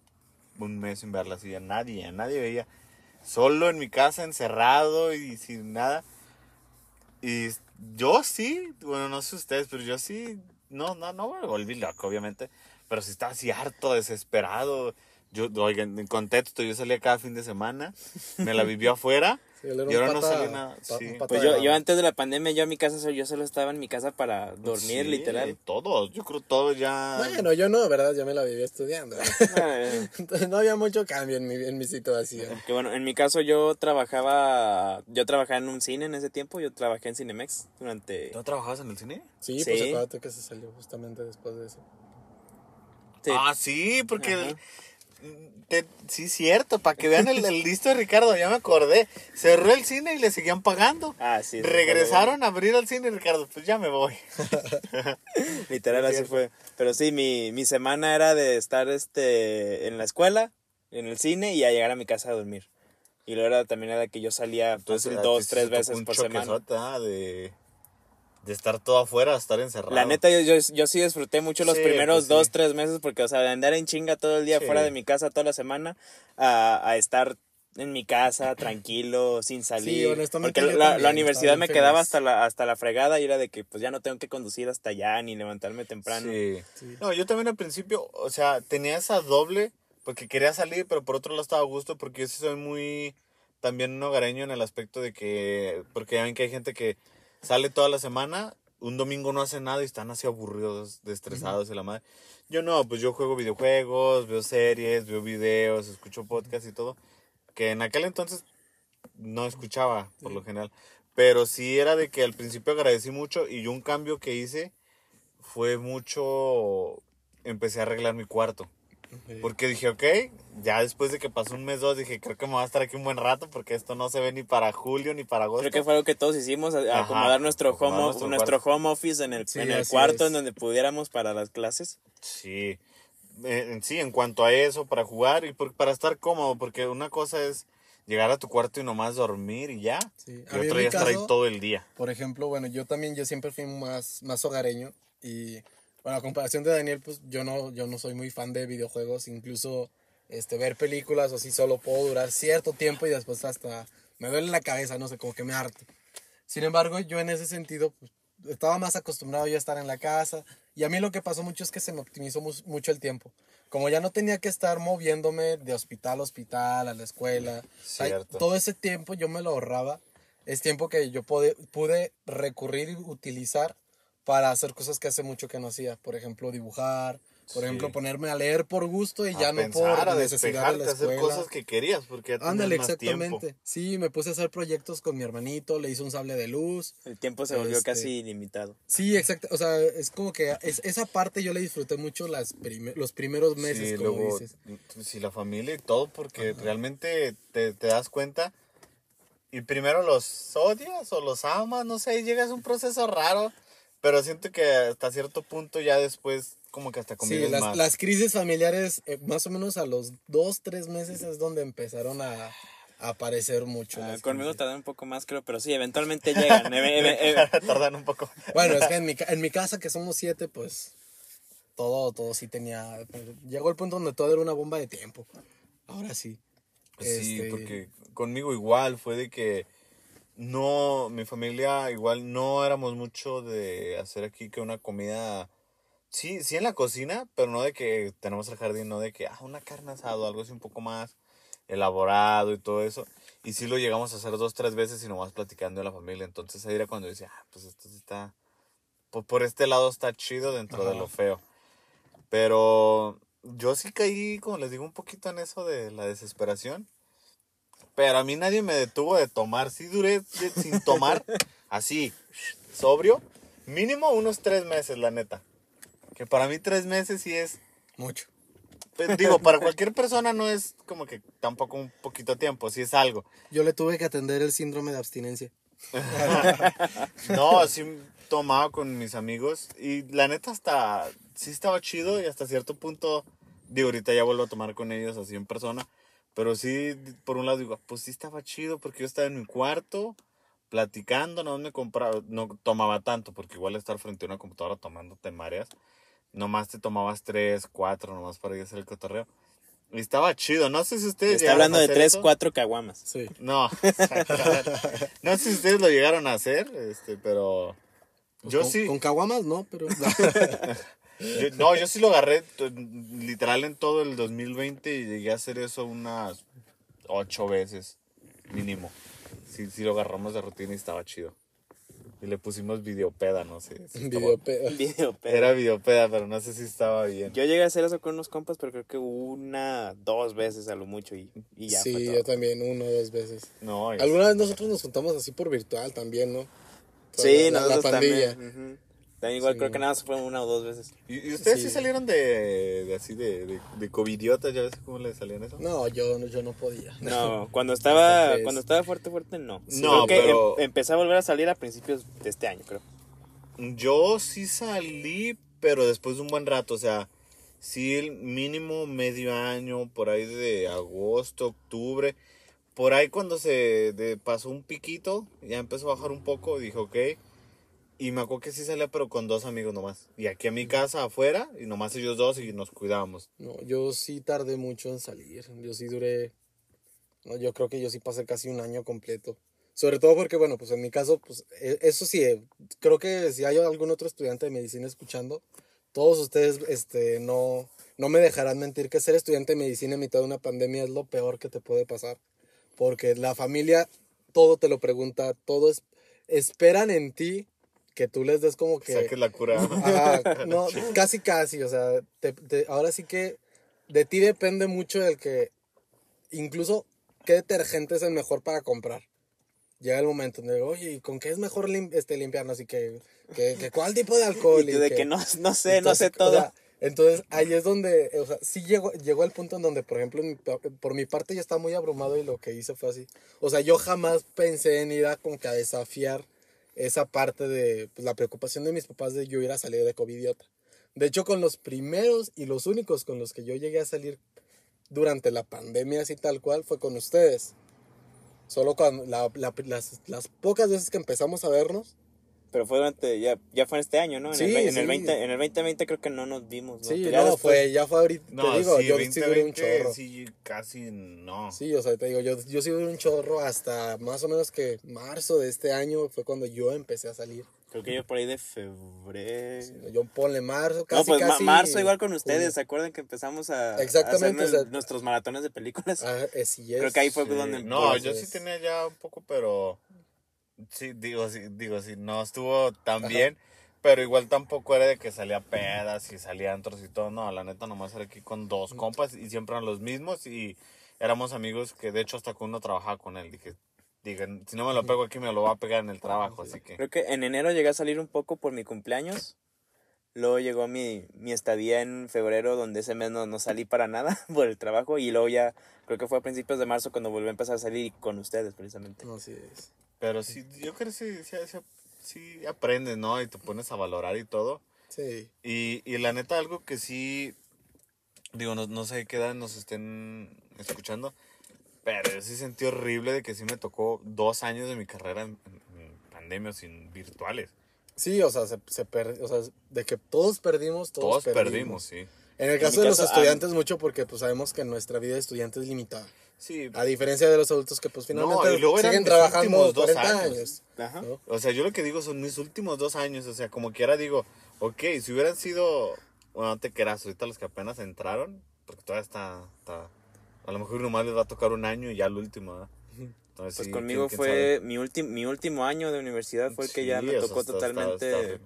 [SPEAKER 3] un mes sin verla así. A nadie, a nadie veía. Solo en mi casa, encerrado y sin nada. Y yo sí, bueno, no sé ustedes, pero yo sí, no, no, no me volví loco, obviamente. Pero sí estaba así harto, desesperado. Yo, oigan, en contexto, yo salía cada fin de semana, me la viví afuera.
[SPEAKER 2] Sí,
[SPEAKER 3] y ahora no salí nada. Sí.
[SPEAKER 1] Pues yo, yo antes de la pandemia, yo a mi casa, yo solo estaba en mi casa para dormir,
[SPEAKER 3] Sí,
[SPEAKER 1] literal.
[SPEAKER 3] Todos, yo creo todos ya.
[SPEAKER 2] Bueno, yo no, ¿verdad? Yo me la viví estudiando.
[SPEAKER 1] Ah,
[SPEAKER 2] Entonces no había mucho cambio en mi, en mi situación.
[SPEAKER 1] Que bueno, en mi caso yo trabajaba, yo trabajaba en un cine en ese tiempo, yo trabajé en Cinemex durante...
[SPEAKER 3] ¿No trabajabas en el cine?
[SPEAKER 2] Sí,
[SPEAKER 1] Sí.
[SPEAKER 2] pues acuérdate que se salió justamente después de eso.
[SPEAKER 1] Sí.
[SPEAKER 3] Ah, sí, porque.
[SPEAKER 1] Ajá.
[SPEAKER 3] Te- sí, cierto, para que vean el, el listo de Ricardo, ya me acordé. Cerró el cine y le seguían pagando.
[SPEAKER 1] Ah, sí.
[SPEAKER 3] Regresaron a abrir el cine, Ricardo, pues ya me voy.
[SPEAKER 1] Literal, así fue. Pero sí, mi, mi semana era de estar este en la escuela, en el cine y a llegar a mi casa a dormir. Y luego era, también era que yo salía pues,
[SPEAKER 3] Entonces,
[SPEAKER 1] dos, tres veces por semana.
[SPEAKER 3] ah, de, de estar todo afuera, estar encerrado.
[SPEAKER 1] La neta, yo, yo, yo sí disfruté mucho los
[SPEAKER 3] Sí,
[SPEAKER 1] primeros
[SPEAKER 3] pues sí.
[SPEAKER 1] dos, tres meses porque, o sea, de andar en chinga todo el día
[SPEAKER 3] Sí.
[SPEAKER 1] fuera de mi casa toda la semana a, a estar en mi casa tranquilo, sin salir.
[SPEAKER 2] honestamente,
[SPEAKER 1] porque la,
[SPEAKER 2] también
[SPEAKER 1] la universidad me quedaba hasta la, hasta la fregada y era de que pues ya no tengo que conducir hasta allá ni levantarme temprano.
[SPEAKER 3] Sí.
[SPEAKER 2] Sí.
[SPEAKER 3] No, yo también al principio, o sea, tenía esa doble, porque quería salir, pero por otro lado estaba a gusto, porque yo sí soy muy también un hogareño en el aspecto de que, porque ya ven que hay gente que sale toda la semana, un domingo no hace nada y están así aburridos, estresados y la madre. Yo no, pues yo juego videojuegos, veo series, veo videos, escucho podcasts y todo, que en aquel entonces no escuchaba por lo general, pero sí era de que al principio agradecí mucho y yo un cambio que hice fue mucho, empecé a arreglar mi cuarto. Porque dije, ok, ya después de que pasó un mes, dos, dije, creo que me va a estar aquí un buen rato porque esto no se ve ni para julio ni para agosto.
[SPEAKER 1] Creo que fue algo que todos hicimos,
[SPEAKER 3] Ajá,
[SPEAKER 1] acomodar nuestro
[SPEAKER 3] acomodar
[SPEAKER 1] home,
[SPEAKER 3] nuestro
[SPEAKER 1] nuestro, home office en el,
[SPEAKER 2] Sí,
[SPEAKER 1] en el cuarto
[SPEAKER 2] es.
[SPEAKER 1] en donde pudiéramos para las clases.
[SPEAKER 3] Sí, Eh, en sí, en cuanto a eso, para jugar y por- para estar cómodo, porque una cosa es llegar a tu cuarto y nomás dormir y ya.
[SPEAKER 2] Sí.
[SPEAKER 3] Y otro ya estar ahí todo el día.
[SPEAKER 2] Por ejemplo, bueno, yo también, yo siempre fui más, más hogareño y, bueno, a comparación de Daniel, pues yo no, yo no soy muy fan de videojuegos, incluso este, ver películas o así solo puedo durar cierto tiempo y después hasta me duele la cabeza, no sé, como que me harto. Sin embargo, yo en ese sentido, pues, estaba más acostumbrado yo a estar en la casa y a mí lo que pasó mucho es que se me optimizó mucho el tiempo. Como ya no tenía que estar moviéndome de hospital a hospital, a la escuela, o sea,
[SPEAKER 3] Cierto.
[SPEAKER 2] todo ese tiempo yo me lo ahorraba. Es tiempo que yo pude, pude recurrir y utilizar para hacer cosas que hace mucho que no hacía. Por ejemplo, dibujar, por
[SPEAKER 3] Sí.
[SPEAKER 2] ejemplo, ponerme a leer por gusto y
[SPEAKER 3] A
[SPEAKER 2] ya no
[SPEAKER 3] pensar,
[SPEAKER 2] por
[SPEAKER 3] a
[SPEAKER 2] necesidad de la
[SPEAKER 3] a hacer
[SPEAKER 2] escuela.
[SPEAKER 3] cosas que querías, porque ya
[SPEAKER 2] Ándale,
[SPEAKER 3] más
[SPEAKER 2] exactamente.
[SPEAKER 3] tiempo.
[SPEAKER 2] Sí, me puse a hacer proyectos con mi hermanito, le hice un sable de luz.
[SPEAKER 1] El tiempo se volvió
[SPEAKER 2] Este,
[SPEAKER 1] casi ilimitado.
[SPEAKER 2] Sí, exacto. O sea, es como que es- esa parte yo le disfruté mucho las prime- los primeros meses,
[SPEAKER 3] sí,
[SPEAKER 2] como
[SPEAKER 3] luego,
[SPEAKER 2] dices.
[SPEAKER 3] sí, la familia y todo, porque realmente te, te das cuenta y primero los odias o los amas, no sé, llegas a un proceso raro, pero siento que hasta cierto punto ya después como que hasta
[SPEAKER 2] Sí,
[SPEAKER 3] convives
[SPEAKER 2] las,
[SPEAKER 3] más.
[SPEAKER 2] las crisis familiares, eh, más o menos a los dos, tres meses es donde empezaron a, a aparecer mucho.
[SPEAKER 1] Ah, conmigo
[SPEAKER 2] crisis.
[SPEAKER 1] tardan un poco más, creo, pero sí, eventualmente llegan.
[SPEAKER 3] Tardan un poco.
[SPEAKER 2] Bueno, es que en mi, en mi casa, que somos siete, pues todo, todo sí tenía. pues, llegó el punto donde todo era una bomba de tiempo. Ahora sí.
[SPEAKER 3] Sí,
[SPEAKER 2] Este,
[SPEAKER 3] porque conmigo igual fue de que no, mi familia igual no éramos mucho de hacer aquí que una comida, sí, sí en la cocina, pero no de que tenemos el jardín, no de que, ah, una carne asada o algo así un poco más elaborado y todo eso. Y sí lo llegamos a hacer dos, tres veces y nomás platicando de la familia. Entonces ahí era cuando decía, ah, pues esto sí está, por, por este lado está chido dentro de lo feo. Pero yo sí caí, como les digo, un poquito en eso de la desesperación. Pero a mí nadie me detuvo de tomar. Sí duré sin tomar, así, sobrio, mínimo unos tres meses, la neta. Que para mí tres meses sí es,
[SPEAKER 2] Mucho.
[SPEAKER 3] pues, digo, para cualquier persona no es como que tampoco un poquito tiempo, sí es algo.
[SPEAKER 2] Yo le tuve que atender el síndrome de abstinencia.
[SPEAKER 3] No, sí tomaba con mis amigos y la neta hasta, sí estaba chido y hasta cierto punto, digo, ahorita ya vuelvo a tomar con ellos así en persona, Pero sí, por un lado digo, pues sí estaba chido porque yo estaba en mi cuarto platicando, no me compraba, no tomaba tanto porque igual estar frente a una computadora tomando te mareas. Nomás te tomabas tres, cuatro, nomás para ir a hacer el cotorreo. Y estaba chido, no sé si ustedes...
[SPEAKER 1] Está hablando
[SPEAKER 3] a
[SPEAKER 1] de
[SPEAKER 3] hacer
[SPEAKER 1] tres,
[SPEAKER 3] eso.
[SPEAKER 1] cuatro caguamas.
[SPEAKER 2] Sí.
[SPEAKER 3] No, no sé si ustedes lo llegaron a hacer, este, pero yo
[SPEAKER 2] Pues con,
[SPEAKER 3] sí.
[SPEAKER 2] Con caguamas, no, pero.
[SPEAKER 3] Yo- no, yo sí lo agarré literal en todo el 2020 y llegué a hacer eso unas ocho veces mínimo. Sí, sí lo agarramos de rutina y estaba chido. Y le pusimos videopeda, no sé. si estaba-
[SPEAKER 2] Videope-
[SPEAKER 1] Video, pero-
[SPEAKER 3] Era videopeda, pero no sé si estaba bien.
[SPEAKER 1] Yo llegué a hacer eso con unos compas, pero creo que una, dos veces a lo mucho y, y ya
[SPEAKER 2] sí,
[SPEAKER 1] fue todo.
[SPEAKER 2] yo también, una o dos veces.
[SPEAKER 3] No, yo-
[SPEAKER 2] Alguna vez nosotros nos juntamos así por virtual también, ¿no?
[SPEAKER 1] Sí,
[SPEAKER 2] la, la
[SPEAKER 1] nosotros
[SPEAKER 2] pandilla.
[SPEAKER 1] también. También igual
[SPEAKER 2] Sí.
[SPEAKER 1] creo que nada más fue una o dos veces.
[SPEAKER 3] ¿Y, y ustedes sí,
[SPEAKER 2] Sí.
[SPEAKER 3] salieron de, de así de, de, de covidiotas? ¿Ya ves cómo le salían eso?
[SPEAKER 2] No, yo, yo no podía.
[SPEAKER 1] No, cuando estaba,
[SPEAKER 2] Entonces-
[SPEAKER 1] cuando estaba fuerte, fuerte, no.
[SPEAKER 3] No,
[SPEAKER 1] creo que
[SPEAKER 3] pero-
[SPEAKER 1] em- empecé a volver a salir a principios de este año, creo.
[SPEAKER 3] Yo sí salí, pero después de un buen rato, o sea, sí el mínimo medio año, por ahí de agosto, octubre, por ahí cuando se de- pasó un piquito, ya empezó a bajar un poco, dije, ok, y me acuerdo que sí salía, pero con dos amigos nomás, y aquí a mi casa afuera, y nomás ellos dos, y nos cuidábamos.
[SPEAKER 2] No, yo sí tardé mucho en salir. Yo sí duré. No, yo creo que yo sí pasé casi un año completo. Sobre todo porque, bueno, pues en mi caso, pues e- eso sí, eh, creo que si hay algún otro estudiante de medicina escuchando, todos ustedes este, no, no me dejarán mentir que ser estudiante de medicina en mitad de una pandemia es lo peor que te puede pasar. Porque la familia todo te lo pregunta, todo es, esperan en ti que tú les des como que...
[SPEAKER 3] Saques la cura.
[SPEAKER 2] Ajá, no, casi casi, o sea, te- te- ahora sí que de ti depende mucho el que, incluso, qué detergente es el mejor para comprar. Llega el momento donde, oye, ¿y con qué es mejor lim- este, limpiarnos? Y que, que, que cuál tipo de alcohol.
[SPEAKER 1] Y de
[SPEAKER 2] que-
[SPEAKER 1] que no, no sé, no sé
[SPEAKER 2] o
[SPEAKER 1] todo.
[SPEAKER 2] sea, entonces ahí es donde, o sea, sí llegó, llegó el punto en donde, por ejemplo, por mi parte yo estaba muy abrumado y lo que hice fue así. O sea, yo jamás pensé en ir a como que a desafiar esa parte de pues, la preocupación de mis papás de yo ir a salir de covidiota. De hecho, con los primeros y los únicos con los que yo llegué a salir durante la pandemia así tal cual fue con ustedes. Solo cuando la- la- las, las pocas veces que empezamos a vernos,
[SPEAKER 1] Pero fue durante, ya, ya fue en este año, ¿no? En,
[SPEAKER 2] Sí,
[SPEAKER 1] el, en, el
[SPEAKER 2] sí.
[SPEAKER 1] 20, en el 2020 creo que no nos vimos, ¿no?
[SPEAKER 2] sí,
[SPEAKER 1] Ya
[SPEAKER 2] no,
[SPEAKER 1] después-
[SPEAKER 2] fue, ya fue ahorita,
[SPEAKER 3] No,
[SPEAKER 2] te digo,
[SPEAKER 3] sí,
[SPEAKER 2] yo sí duré un
[SPEAKER 3] 2020,
[SPEAKER 2] chorro.
[SPEAKER 3] sí, casi no.
[SPEAKER 2] Sí, o sea, te digo, yo, yo sí duré un chorro hasta más o menos que marzo de este año fue cuando yo empecé a salir.
[SPEAKER 1] Creo que yo por ahí de febrero.
[SPEAKER 2] Yo ponle marzo, casi,
[SPEAKER 1] no, pues
[SPEAKER 2] casi.
[SPEAKER 1] marzo igual con ustedes. ¿se acuerdan que empezamos a, a
[SPEAKER 2] Exactamente,
[SPEAKER 1] hacer
[SPEAKER 2] o sea-
[SPEAKER 1] nuestros maratones de películas?
[SPEAKER 2] Ah, eh, sí es.
[SPEAKER 1] Creo que ahí fue
[SPEAKER 3] Sí,
[SPEAKER 1] donde...
[SPEAKER 3] No, yo sí
[SPEAKER 2] es-
[SPEAKER 3] tenía ya un poco, pero sí, digo, sí, digo, sí, no estuvo tan bien, pero igual tampoco era de que salía pedas y salía antros y todo, no, la neta nomás era aquí con dos compas y siempre eran los mismos y éramos amigos que de hecho hasta que uno trabajaba con él, dije, dije, si no me lo pego aquí me lo va a pegar en el trabajo, así que...
[SPEAKER 1] Creo que en enero llegué a salir un poco por mi cumpleaños. Luego llegó mi, mi estadía en febrero, donde ese mes no, no salí para nada por el trabajo. Y luego ya, creo que fue a principios de marzo cuando volví a empezar a salir con ustedes, precisamente.
[SPEAKER 2] No, sí es.
[SPEAKER 3] Pero sí, yo creo que sí, sí, sí, sí aprendes, ¿no? Y te pones a valorar y todo.
[SPEAKER 2] Sí.
[SPEAKER 3] Y, y la neta, algo que sí, digo, no, no sé qué edad nos estén escuchando, pero yo sí sentí horrible de que sí me tocó dos años de mi carrera en, en- en pandemia sin virtuales.
[SPEAKER 2] Sí, o sea, se, se per- o sea, de que todos perdimos, todos,
[SPEAKER 3] Todos, perdimos. sí.
[SPEAKER 2] En el caso de los
[SPEAKER 1] caso,
[SPEAKER 2] estudiantes mucho porque pues sabemos que nuestra vida de estudiante es limitada.
[SPEAKER 3] Sí,
[SPEAKER 2] A diferencia de los adultos que pues finalmente
[SPEAKER 3] y luego eran
[SPEAKER 2] siguen
[SPEAKER 3] mis
[SPEAKER 2] trabajando
[SPEAKER 3] últimos dos
[SPEAKER 2] 40
[SPEAKER 3] años.
[SPEAKER 2] años.
[SPEAKER 1] Ajá.
[SPEAKER 2] ¿no?
[SPEAKER 3] o sea, yo lo que digo son mis últimos dos años, o sea, como quiera digo, ok, si hubieran sido, bueno, no te quedas, ahorita los que apenas entraron, porque todavía está, está a lo mejor nomás les va a tocar un año y ya el último, ¿verdad? Entonces,
[SPEAKER 1] Pues
[SPEAKER 3] sí,
[SPEAKER 1] conmigo
[SPEAKER 3] ¿quién- quién sabe?
[SPEAKER 1] fue mi, último mi último año de universidad, fue el que ya me tocó
[SPEAKER 3] está-
[SPEAKER 1] totalmente...
[SPEAKER 3] está.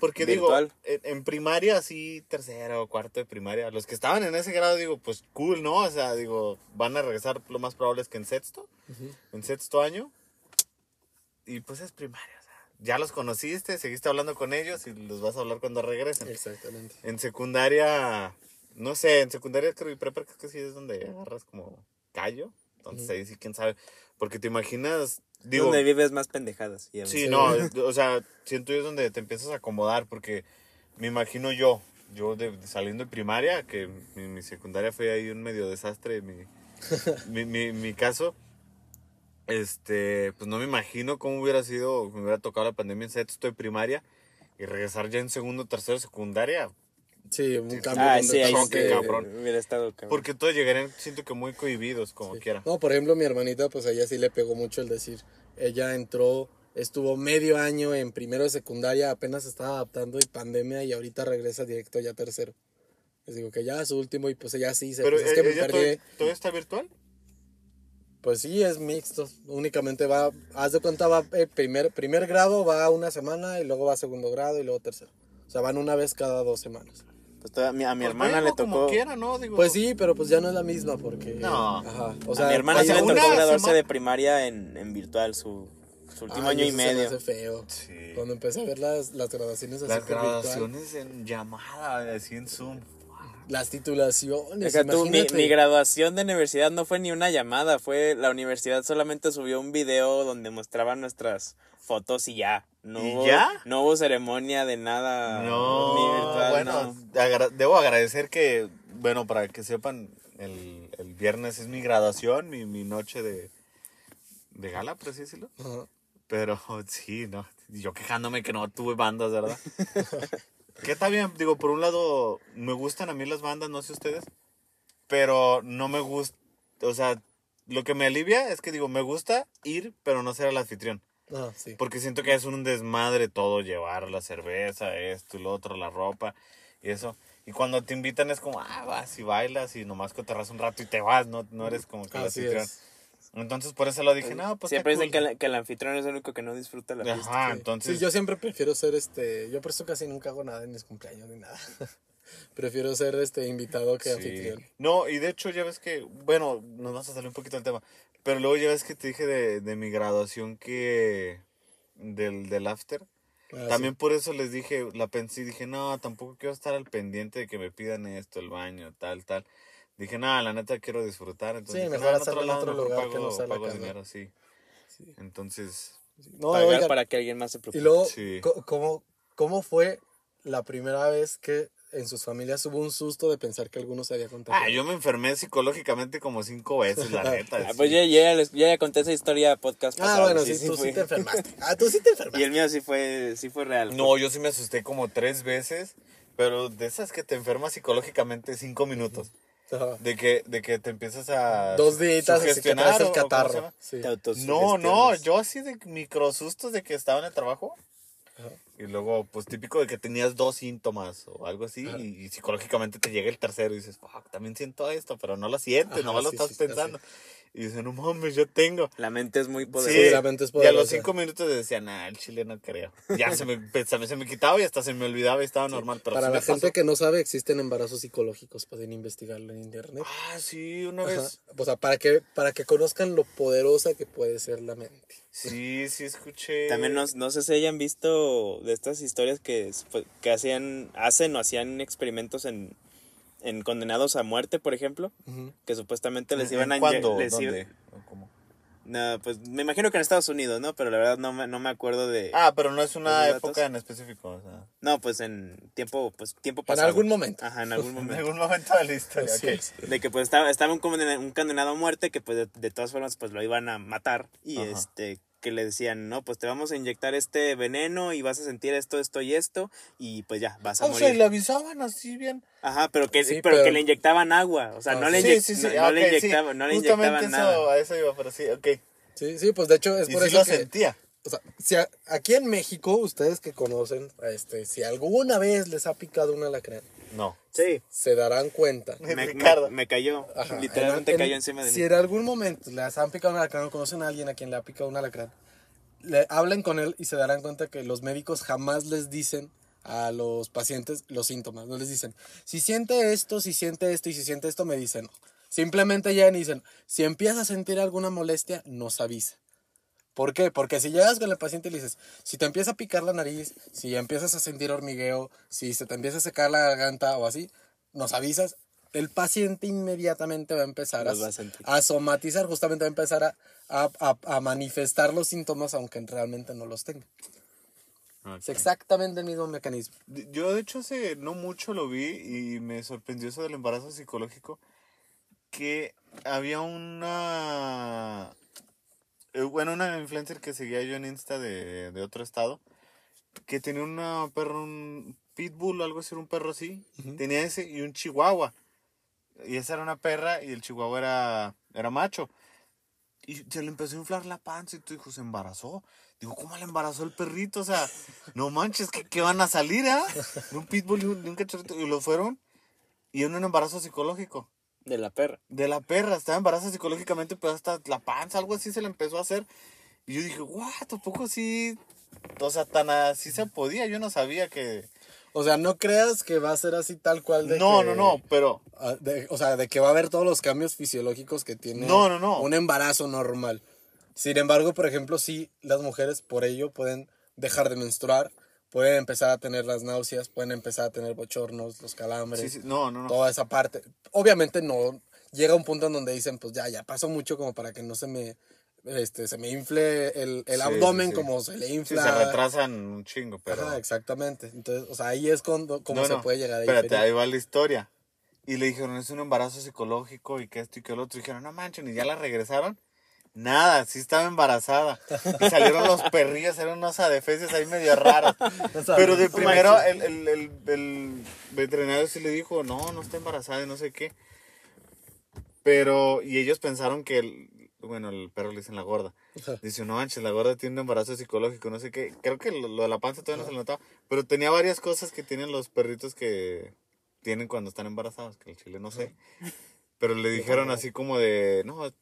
[SPEAKER 3] Porque
[SPEAKER 1] virtual.
[SPEAKER 3] digo, en, en primaria, así, tercero o cuarto de primaria, los que estaban en ese grado, digo, pues cool, ¿no? O sea, digo, van a regresar lo más probable es que en sexto, en sexto año. Y pues es primaria, o sea, ya los conociste, seguiste hablando con ellos y los vas a hablar cuando regresen.
[SPEAKER 2] Exactamente.
[SPEAKER 3] En secundaria, no sé, en secundaria creo y prepa creo que sí es donde agarras como callo. Entonces ahí sí, quién sabe. Porque te imaginas, digo,
[SPEAKER 1] donde vives más pendejadas. y
[SPEAKER 3] Sí, no, es- o sea, siento yo es donde te empiezas a acomodar, porque me imagino yo, yo de, de saliendo de primaria, que mi, mi secundaria fue ahí un medio desastre, mi, mi, mi, mi caso, este, pues no me imagino cómo hubiera sido, me hubiera tocado la pandemia en sexto de primaria y regresar ya en segundo, tercero secundaria.
[SPEAKER 2] Sí, un cambio
[SPEAKER 1] Ah, sí, ahí sí,
[SPEAKER 3] cabrón.
[SPEAKER 1] hubiera estado cabrón.
[SPEAKER 3] Porque todos llegarían, siento que muy cohibidos, como quiera.
[SPEAKER 2] No, por ejemplo, mi hermanita, pues a ella sí le pegó mucho el decir, ella entró, estuvo medio año en primero de secundaria, apenas se estaba adaptando y pandemia y ahorita regresa directo ya a tercero. Les digo que ya su último y pues ella sí se
[SPEAKER 3] Pero
[SPEAKER 2] pues, es que
[SPEAKER 3] eh,
[SPEAKER 2] me
[SPEAKER 3] ella
[SPEAKER 2] perdí.
[SPEAKER 3] todavía, todavía está virtual.
[SPEAKER 2] Pues sí, es mixto. Únicamente va, haz de cuenta, va eh, primer, primer grado, va una semana y luego va segundo grado y luego tercero. O sea, van una vez cada dos semanas.
[SPEAKER 1] Pues toda- mi- a mi
[SPEAKER 3] Pues
[SPEAKER 1] hermana le tocó.
[SPEAKER 3] Como quiera, ¿no? Digo,
[SPEAKER 2] Pues sí, pero pues ya no es la misma porque...
[SPEAKER 3] No.
[SPEAKER 2] Ajá. O
[SPEAKER 1] a
[SPEAKER 2] sea,
[SPEAKER 1] mi hermana sí
[SPEAKER 2] cuando
[SPEAKER 1] le tocó graduarse
[SPEAKER 3] semana-
[SPEAKER 1] de primaria en, en virtual su, su último
[SPEAKER 2] Ay,
[SPEAKER 1] año y
[SPEAKER 2] eso se me
[SPEAKER 1] medio.
[SPEAKER 2] hace feo.
[SPEAKER 3] Sí.
[SPEAKER 2] Cuando empecé a ver las, las graduaciones así
[SPEAKER 3] Las
[SPEAKER 2] por virtual,
[SPEAKER 3] graduaciones en llamada, así en Zoom.
[SPEAKER 2] Las titulaciones,
[SPEAKER 1] O sea, tú, mi, graduación de universidad no fue ni una llamada, fue la universidad solamente subió un video donde mostraban nuestras fotos y ya. No
[SPEAKER 3] ¿Y
[SPEAKER 1] hubo,
[SPEAKER 3] ya?
[SPEAKER 1] No hubo ceremonia de nada.
[SPEAKER 3] No,
[SPEAKER 1] ni virtual,
[SPEAKER 3] bueno,
[SPEAKER 1] no.
[SPEAKER 3] agra- debo agradecer que, bueno, para que sepan, el, el viernes es mi graduación, mi, mi noche de, de gala, por así decirlo.
[SPEAKER 2] Ajá.
[SPEAKER 3] Pero sí, no, yo quejándome que no tuve bandas, ¿verdad? que está bien, digo, por un lado, me gustan a mí las bandas, no sé ustedes, pero no me gusta, o sea, lo que me alivia es que digo, me gusta ir, pero no ser el anfitrión.
[SPEAKER 2] Ajá, sí.
[SPEAKER 3] Porque siento que es un desmadre todo, llevar la cerveza, esto y lo otro, la ropa y eso. Y cuando te invitan es como, ah, vas y bailas y nomás cotorras un rato y te vas, no, no eres como que el anfitrión.
[SPEAKER 2] es.
[SPEAKER 3] Entonces por eso lo dije, no, pues
[SPEAKER 1] Siempre dicen que,
[SPEAKER 3] cool".
[SPEAKER 1] la- que el anfitrión es el único que no disfruta la fiesta.
[SPEAKER 3] Ajá,
[SPEAKER 2] Sí.
[SPEAKER 3] entonces...
[SPEAKER 2] Sí, yo siempre prefiero ser este. Yo por eso casi nunca hago nada en mis cumpleaños ni nada. prefiero ser este invitado que
[SPEAKER 3] Sí.
[SPEAKER 2] anfitrión.
[SPEAKER 3] No, y de hecho ya ves que, bueno, nos vamos a salir un poquito del tema, pero luego ya ves que te dije de, de mi graduación que... Del, del after.
[SPEAKER 2] Ah,
[SPEAKER 3] También por eso les dije, la pensé y dije, no, tampoco quiero estar al pendiente de que me pidan esto, el baño, tal, tal. Dije, no, la neta quiero disfrutar. Entonces,
[SPEAKER 2] Sí,
[SPEAKER 3] dije,
[SPEAKER 2] mejor
[SPEAKER 3] "No,
[SPEAKER 2] hacerlo en otro lugar
[SPEAKER 3] pago,
[SPEAKER 2] que no sea la casa".
[SPEAKER 3] dinero, sí. Entonces,
[SPEAKER 2] sí. No,
[SPEAKER 1] Pagar para que alguien más se preocupe.
[SPEAKER 2] Y luego,
[SPEAKER 3] Sí.
[SPEAKER 2] ¿cómo, ¿cómo fue la primera vez que en sus familias hubo un susto de pensar que alguno se había contagiado?
[SPEAKER 3] ah, yo me enfermé psicológicamente como cinco veces, la neta.
[SPEAKER 1] Ah,
[SPEAKER 3] sí.
[SPEAKER 1] pues yo, ya, les- yo ya conté esa historia podcast
[SPEAKER 2] Ah,
[SPEAKER 1] pasado.
[SPEAKER 2] bueno, sí, tú
[SPEAKER 1] fue.
[SPEAKER 2] sí te enfermaste. Ah, tú sí te
[SPEAKER 1] Y
[SPEAKER 2] enfermaste.
[SPEAKER 1] el mío sí fue, sí fue real.
[SPEAKER 3] No, yo sí me asusté como tres veces, pero de esas que te enfermas psicológicamente cinco minutos. De que, de que te empiezas a
[SPEAKER 2] Dos días así que
[SPEAKER 3] sugestionar,
[SPEAKER 2] traes el
[SPEAKER 3] o- o ¿cómo se
[SPEAKER 2] catarro. Sí.
[SPEAKER 1] Te.
[SPEAKER 3] No, no, yo así de microsustos de que estaba en el trabajo.
[SPEAKER 2] Ajá.
[SPEAKER 3] Y luego, pues típico de que tenías dos síntomas o algo así.
[SPEAKER 2] Ajá.
[SPEAKER 3] Y, y psicológicamente te llega el tercero y dices, fuck, también siento esto, pero no lo sientes,
[SPEAKER 2] Ajá,
[SPEAKER 3] nomás lo
[SPEAKER 2] sí,
[SPEAKER 3] estás
[SPEAKER 2] sí, está
[SPEAKER 3] pensando. Y dices, no mames, yo tengo.
[SPEAKER 1] La mente es muy poderosa.
[SPEAKER 2] Sí, la mente es
[SPEAKER 3] Y a los
[SPEAKER 2] poderosa.
[SPEAKER 3] cinco minutos decía, nah, el chile no creo. Ya se me, se me, se me quitaba y hasta se me olvidaba y estaba normal. Pero
[SPEAKER 2] Para
[SPEAKER 3] sí
[SPEAKER 2] la gente
[SPEAKER 3] pasó.
[SPEAKER 2] que no sabe, existen embarazos psicológicos. Pueden investigarlo en internet.
[SPEAKER 3] Ah, sí, una
[SPEAKER 2] Ajá.
[SPEAKER 3] vez.
[SPEAKER 2] O sea, para que, para que conozcan lo poderosa que puede ser la mente.
[SPEAKER 3] Sí, sí escuché.
[SPEAKER 1] También no, no sé si hayan visto de estas historias que, fue- que hacían, hacen o hacían experimentos en, en condenados a muerte, por ejemplo, que supuestamente les
[SPEAKER 3] ¿En
[SPEAKER 1] iban a
[SPEAKER 3] ¿Cuándo?
[SPEAKER 1] les. No, pues me imagino que en Estados Unidos, ¿no? Pero la verdad no me, no me acuerdo de...
[SPEAKER 3] Ah, pero no es una época en específico. O sea,
[SPEAKER 1] No, pues en tiempo, pues tiempo
[SPEAKER 2] En
[SPEAKER 1] pasado.
[SPEAKER 2] algún momento.
[SPEAKER 1] Ajá, en algún
[SPEAKER 3] en
[SPEAKER 1] momento.
[SPEAKER 3] algún momento de la historia.
[SPEAKER 1] De que pues estaba, estaba un, condena- un condenado a muerte que pues de, de todas formas pues lo iban a matar y
[SPEAKER 3] Ajá.
[SPEAKER 1] este que le decían, no, pues te vamos a inyectar este veneno y vas a sentir esto, esto y esto y pues ya, vas a
[SPEAKER 3] O sea, y
[SPEAKER 1] morir.
[SPEAKER 3] le avisaban así bien.
[SPEAKER 1] Ajá, pero que,
[SPEAKER 2] Sí,
[SPEAKER 1] pero,
[SPEAKER 2] pero-
[SPEAKER 1] que le inyectaban agua, o sea,
[SPEAKER 2] Ah,
[SPEAKER 1] no, le
[SPEAKER 3] Sí, sí,
[SPEAKER 1] no, no le inyectaban, no le
[SPEAKER 3] Justamente
[SPEAKER 1] inyectaban
[SPEAKER 3] eso,
[SPEAKER 1] nada.
[SPEAKER 3] a eso iba, pero sí, ok.
[SPEAKER 2] Sí, sí, pues de hecho es
[SPEAKER 3] Y
[SPEAKER 2] por
[SPEAKER 3] sí
[SPEAKER 2] eso
[SPEAKER 3] lo
[SPEAKER 2] que...
[SPEAKER 3] sentía.
[SPEAKER 2] O sea, si a- aquí en México, ustedes que conocen, este, si alguna vez les ha picado un alacrán,
[SPEAKER 3] No.
[SPEAKER 1] Sí,
[SPEAKER 2] se darán cuenta.
[SPEAKER 1] me, me-
[SPEAKER 3] Ricardo.
[SPEAKER 1] me cayó,
[SPEAKER 2] Ajá,
[SPEAKER 1] literalmente
[SPEAKER 2] en-
[SPEAKER 1] cayó encima de
[SPEAKER 2] Si
[SPEAKER 1] mí.
[SPEAKER 2] en algún momento les han picado un alacrán o conocen a alguien a quien le ha picado un alacrán, le hablen con él y se darán cuenta que los médicos jamás les dicen a los pacientes los síntomas. No les dicen, si siente esto, si siente esto y si siente esto, me dicen. Simplemente llegan y dicen, si empiezas a sentir alguna molestia, nos avisa. ¿Por qué? Porque si llegas con el paciente y le dices, si te empieza a picar la nariz, si empiezas a sentir hormigueo, si se te empieza a secar la garganta o así, nos avisas, el paciente inmediatamente va a empezar a,
[SPEAKER 1] a sentir.
[SPEAKER 2] a somatizar, justamente va a empezar a, a- a- a manifestar los síntomas aunque realmente no los tenga. Es exactamente el mismo mecanismo.
[SPEAKER 3] Yo, de hecho, hace no mucho lo vi y me sorprendió eso del embarazo psicológico. que había una... eh, Bueno, una influencer que seguía yo en Insta de, de otro estado, que tenía una perro, un pitbull o algo así, un perro así. Tenía ese y un chihuahua. Y esa era una perra y el chihuahua era, era macho. Y se le empezó a inflar la panza y tu hijo se embarazó. Digo, ¿cómo le embarazó el perrito? O sea, no manches, que, que van a salir, ¿ah? De un pitbull y un, de un cachorrito. Y lo fueron. Y en un embarazo psicológico.
[SPEAKER 1] De la perra.
[SPEAKER 3] De la perra. Estaba embarazada psicológicamente, pero hasta la panza, algo así se le empezó a hacer. Y yo dije, guau, tampoco así. O sea, tan así se podía. Yo no sabía que.
[SPEAKER 2] O sea, no creas que va a ser así tal cual de
[SPEAKER 3] No,
[SPEAKER 2] que-
[SPEAKER 3] no, no, pero.
[SPEAKER 2] de- o sea, de que va a haber todos los cambios fisiológicos que tiene
[SPEAKER 3] No, no, no.
[SPEAKER 2] un embarazo normal. Sin embargo, por ejemplo, sí, las mujeres por ello pueden dejar de menstruar, pueden empezar a tener las náuseas, pueden empezar a tener bochornos, los calambres,
[SPEAKER 3] Sí, sí, no, no, no.
[SPEAKER 2] toda esa parte. Obviamente no llega un punto en donde dicen, pues ya, ya pasó mucho como para que no se me, este, se me infle el, el
[SPEAKER 3] Sí,
[SPEAKER 2] abdomen como se le infla.
[SPEAKER 3] se retrasan un chingo, pero.
[SPEAKER 2] Ajá, exactamente. Entonces, o sea, ahí es cuando, como
[SPEAKER 3] No,
[SPEAKER 2] se puede llegar a
[SPEAKER 3] Espérate, ahí va la historia. Y le dijeron, es un embarazo psicológico y que esto y que el otro. Y dijeron, no manchen, y ya la regresaron. Nada, sí estaba embarazada. Y salieron los perrillos, eran unos adefesios ahí medio raros. Pero de primero el, el, el, el veterinario sí le dijo, no, no está embarazada y no sé qué. Pero, y ellos pensaron que, el, bueno, el perro le dicen la gorda. Dice, no manches, la gorda tiene un embarazo psicológico, no sé qué. Creo que lo, lo de la panza todavía no se le notaba. Pero tenía varias cosas que tienen los perritos que tienen cuando están embarazados, que el chile no sé. Pero le dijeron así como de, no,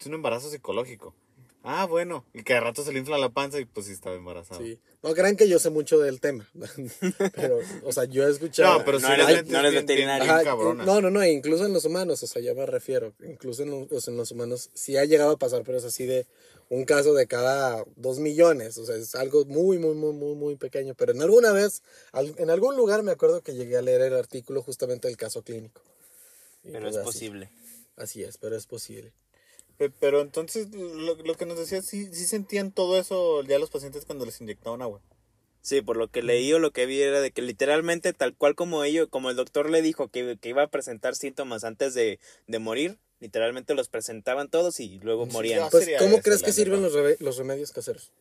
[SPEAKER 3] es un embarazo psicológico. Ah, bueno. Y que de rato se le infla la panza y pues sí estaba embarazada.
[SPEAKER 2] Sí. No crean que yo sé mucho del tema. Pero, o sea, yo he escuchado.
[SPEAKER 3] No, pero
[SPEAKER 1] No
[SPEAKER 3] sí
[SPEAKER 1] eres no eres veterinario.
[SPEAKER 2] Ajá, no, no, no, incluso en los humanos, o sea, ya me refiero, incluso en, los- en los humanos sí ha llegado a pasar, pero es así de un caso de cada dos millones, o sea, es algo muy, muy, muy, muy, muy pequeño, pero en alguna vez, al- en algún lugar me acuerdo que llegué a leer el artículo justamente del caso clínico. Y
[SPEAKER 1] Pero
[SPEAKER 2] pues
[SPEAKER 1] es
[SPEAKER 2] así,
[SPEAKER 1] posible.
[SPEAKER 2] Así es, pero es posible.
[SPEAKER 3] Pe- Pero entonces, lo, lo que nos decías, sí, sí sentían todo eso ya los pacientes cuando les inyectaban agua.
[SPEAKER 1] Sí, por lo que leí o lo que vi era de que literalmente tal cual como ellos, como el doctor le dijo que, que iba a presentar síntomas antes de, de morir, literalmente los presentaban todos y luego
[SPEAKER 3] Sí,
[SPEAKER 1] morían.
[SPEAKER 2] Pues, ¿cómo
[SPEAKER 3] esa
[SPEAKER 2] crees que sirven los, los remedios caseros?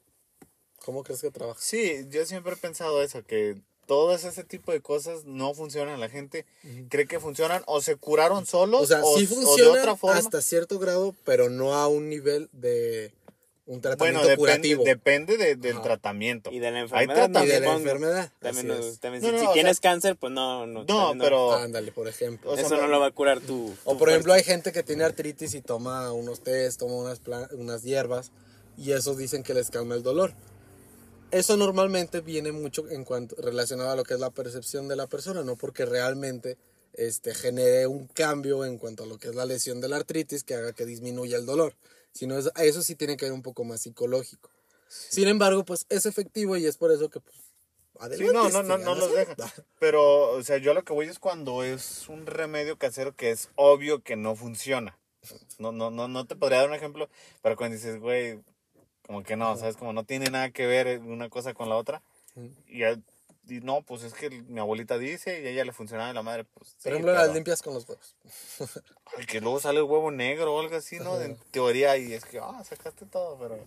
[SPEAKER 2] ¿Cómo crees que trabajan?
[SPEAKER 3] Sí, yo siempre he pensado eso, que todas ese tipo de cosas no funcionan. La gente cree que funcionan o se curaron solos
[SPEAKER 2] O sea, sí
[SPEAKER 3] o de
[SPEAKER 2] funciona
[SPEAKER 3] otra forma.
[SPEAKER 2] hasta cierto grado, pero no a un nivel de un
[SPEAKER 3] bueno,
[SPEAKER 2] tratamiento
[SPEAKER 3] depende,
[SPEAKER 2] curativo.
[SPEAKER 3] depende de- del
[SPEAKER 2] Ajá.
[SPEAKER 3] tratamiento.
[SPEAKER 1] Y de la
[SPEAKER 3] Hay
[SPEAKER 1] enfermedad,
[SPEAKER 3] tratamiento.
[SPEAKER 2] y de la enfermedad.
[SPEAKER 1] También, no-
[SPEAKER 2] es.
[SPEAKER 1] también
[SPEAKER 3] No,
[SPEAKER 1] si,
[SPEAKER 3] no,
[SPEAKER 1] si
[SPEAKER 3] o
[SPEAKER 1] tienes
[SPEAKER 3] sea-
[SPEAKER 1] cáncer, pues no, no.
[SPEAKER 3] No, pero...
[SPEAKER 2] Ándale, por ejemplo.
[SPEAKER 3] o sea,
[SPEAKER 1] Eso no
[SPEAKER 3] no-
[SPEAKER 1] lo va a curar tu...
[SPEAKER 2] O por ejemplo, hay gente que tiene artritis y toma unos tés, toma unas, unas hierbas y eso dicen que les calma el dolor. Eso normalmente viene mucho en cuanto relacionado a lo que es la percepción de la persona, no porque realmente este, genere un cambio en cuanto a lo que es la lesión de la artritis que haga que disminuya el dolor, sino es- eso sí tiene que ver un poco más psicológico. Sin embargo, pues es efectivo y es por eso que pues,
[SPEAKER 3] Sí,
[SPEAKER 2] adelante.
[SPEAKER 3] no, no, no,
[SPEAKER 2] síganlo
[SPEAKER 3] no los dejan. Pero, o sea, yo a lo que voy es cuando es un remedio casero que es obvio que no funciona. No, no, no, no te podría dar un ejemplo, pero cuando dices, güey, como que no, ¿sabes? Como no tiene nada que ver una cosa con la otra. Y, y no, pues es que mi abuelita dice y a ella le funcionaba y la madre, pues.
[SPEAKER 2] Por
[SPEAKER 3] sí,
[SPEAKER 2] ejemplo,
[SPEAKER 3] pero-
[SPEAKER 2] las limpias con los huevos.
[SPEAKER 3] Ay, que luego sale el huevo negro o algo así, ¿no? En teoría, y es que, ah, sacaste todo, pero.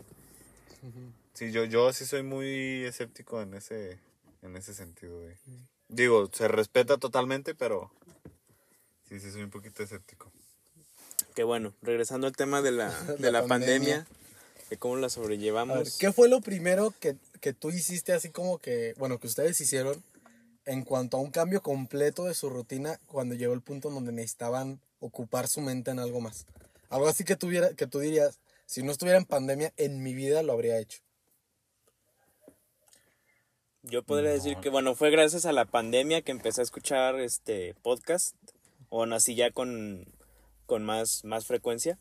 [SPEAKER 3] Sí, yo, yo sí soy muy escéptico en ese, en ese sentido. güey. Digo, se respeta totalmente, pero. Sí, sí, soy un poquito escéptico.
[SPEAKER 1] Que bueno, regresando al tema de la, de
[SPEAKER 2] La
[SPEAKER 1] la,
[SPEAKER 2] pandemia.
[SPEAKER 1] pandemia, de cómo la
[SPEAKER 2] A ver,
[SPEAKER 1] sobrellevamos.
[SPEAKER 2] ¿Qué fue lo primero que, que tú hiciste así como que, bueno, que ustedes hicieron en cuanto a un cambio completo de su rutina cuando llegó el punto en donde necesitaban ocupar su mente en algo más? Algo así que, tuviera, que tú dirías, si no estuviera en pandemia, en mi vida lo habría hecho.
[SPEAKER 1] Yo podría decir que, bueno, fue gracias a la pandemia que empecé a escuchar este podcast, o nací ya con, con más, más frecuencia.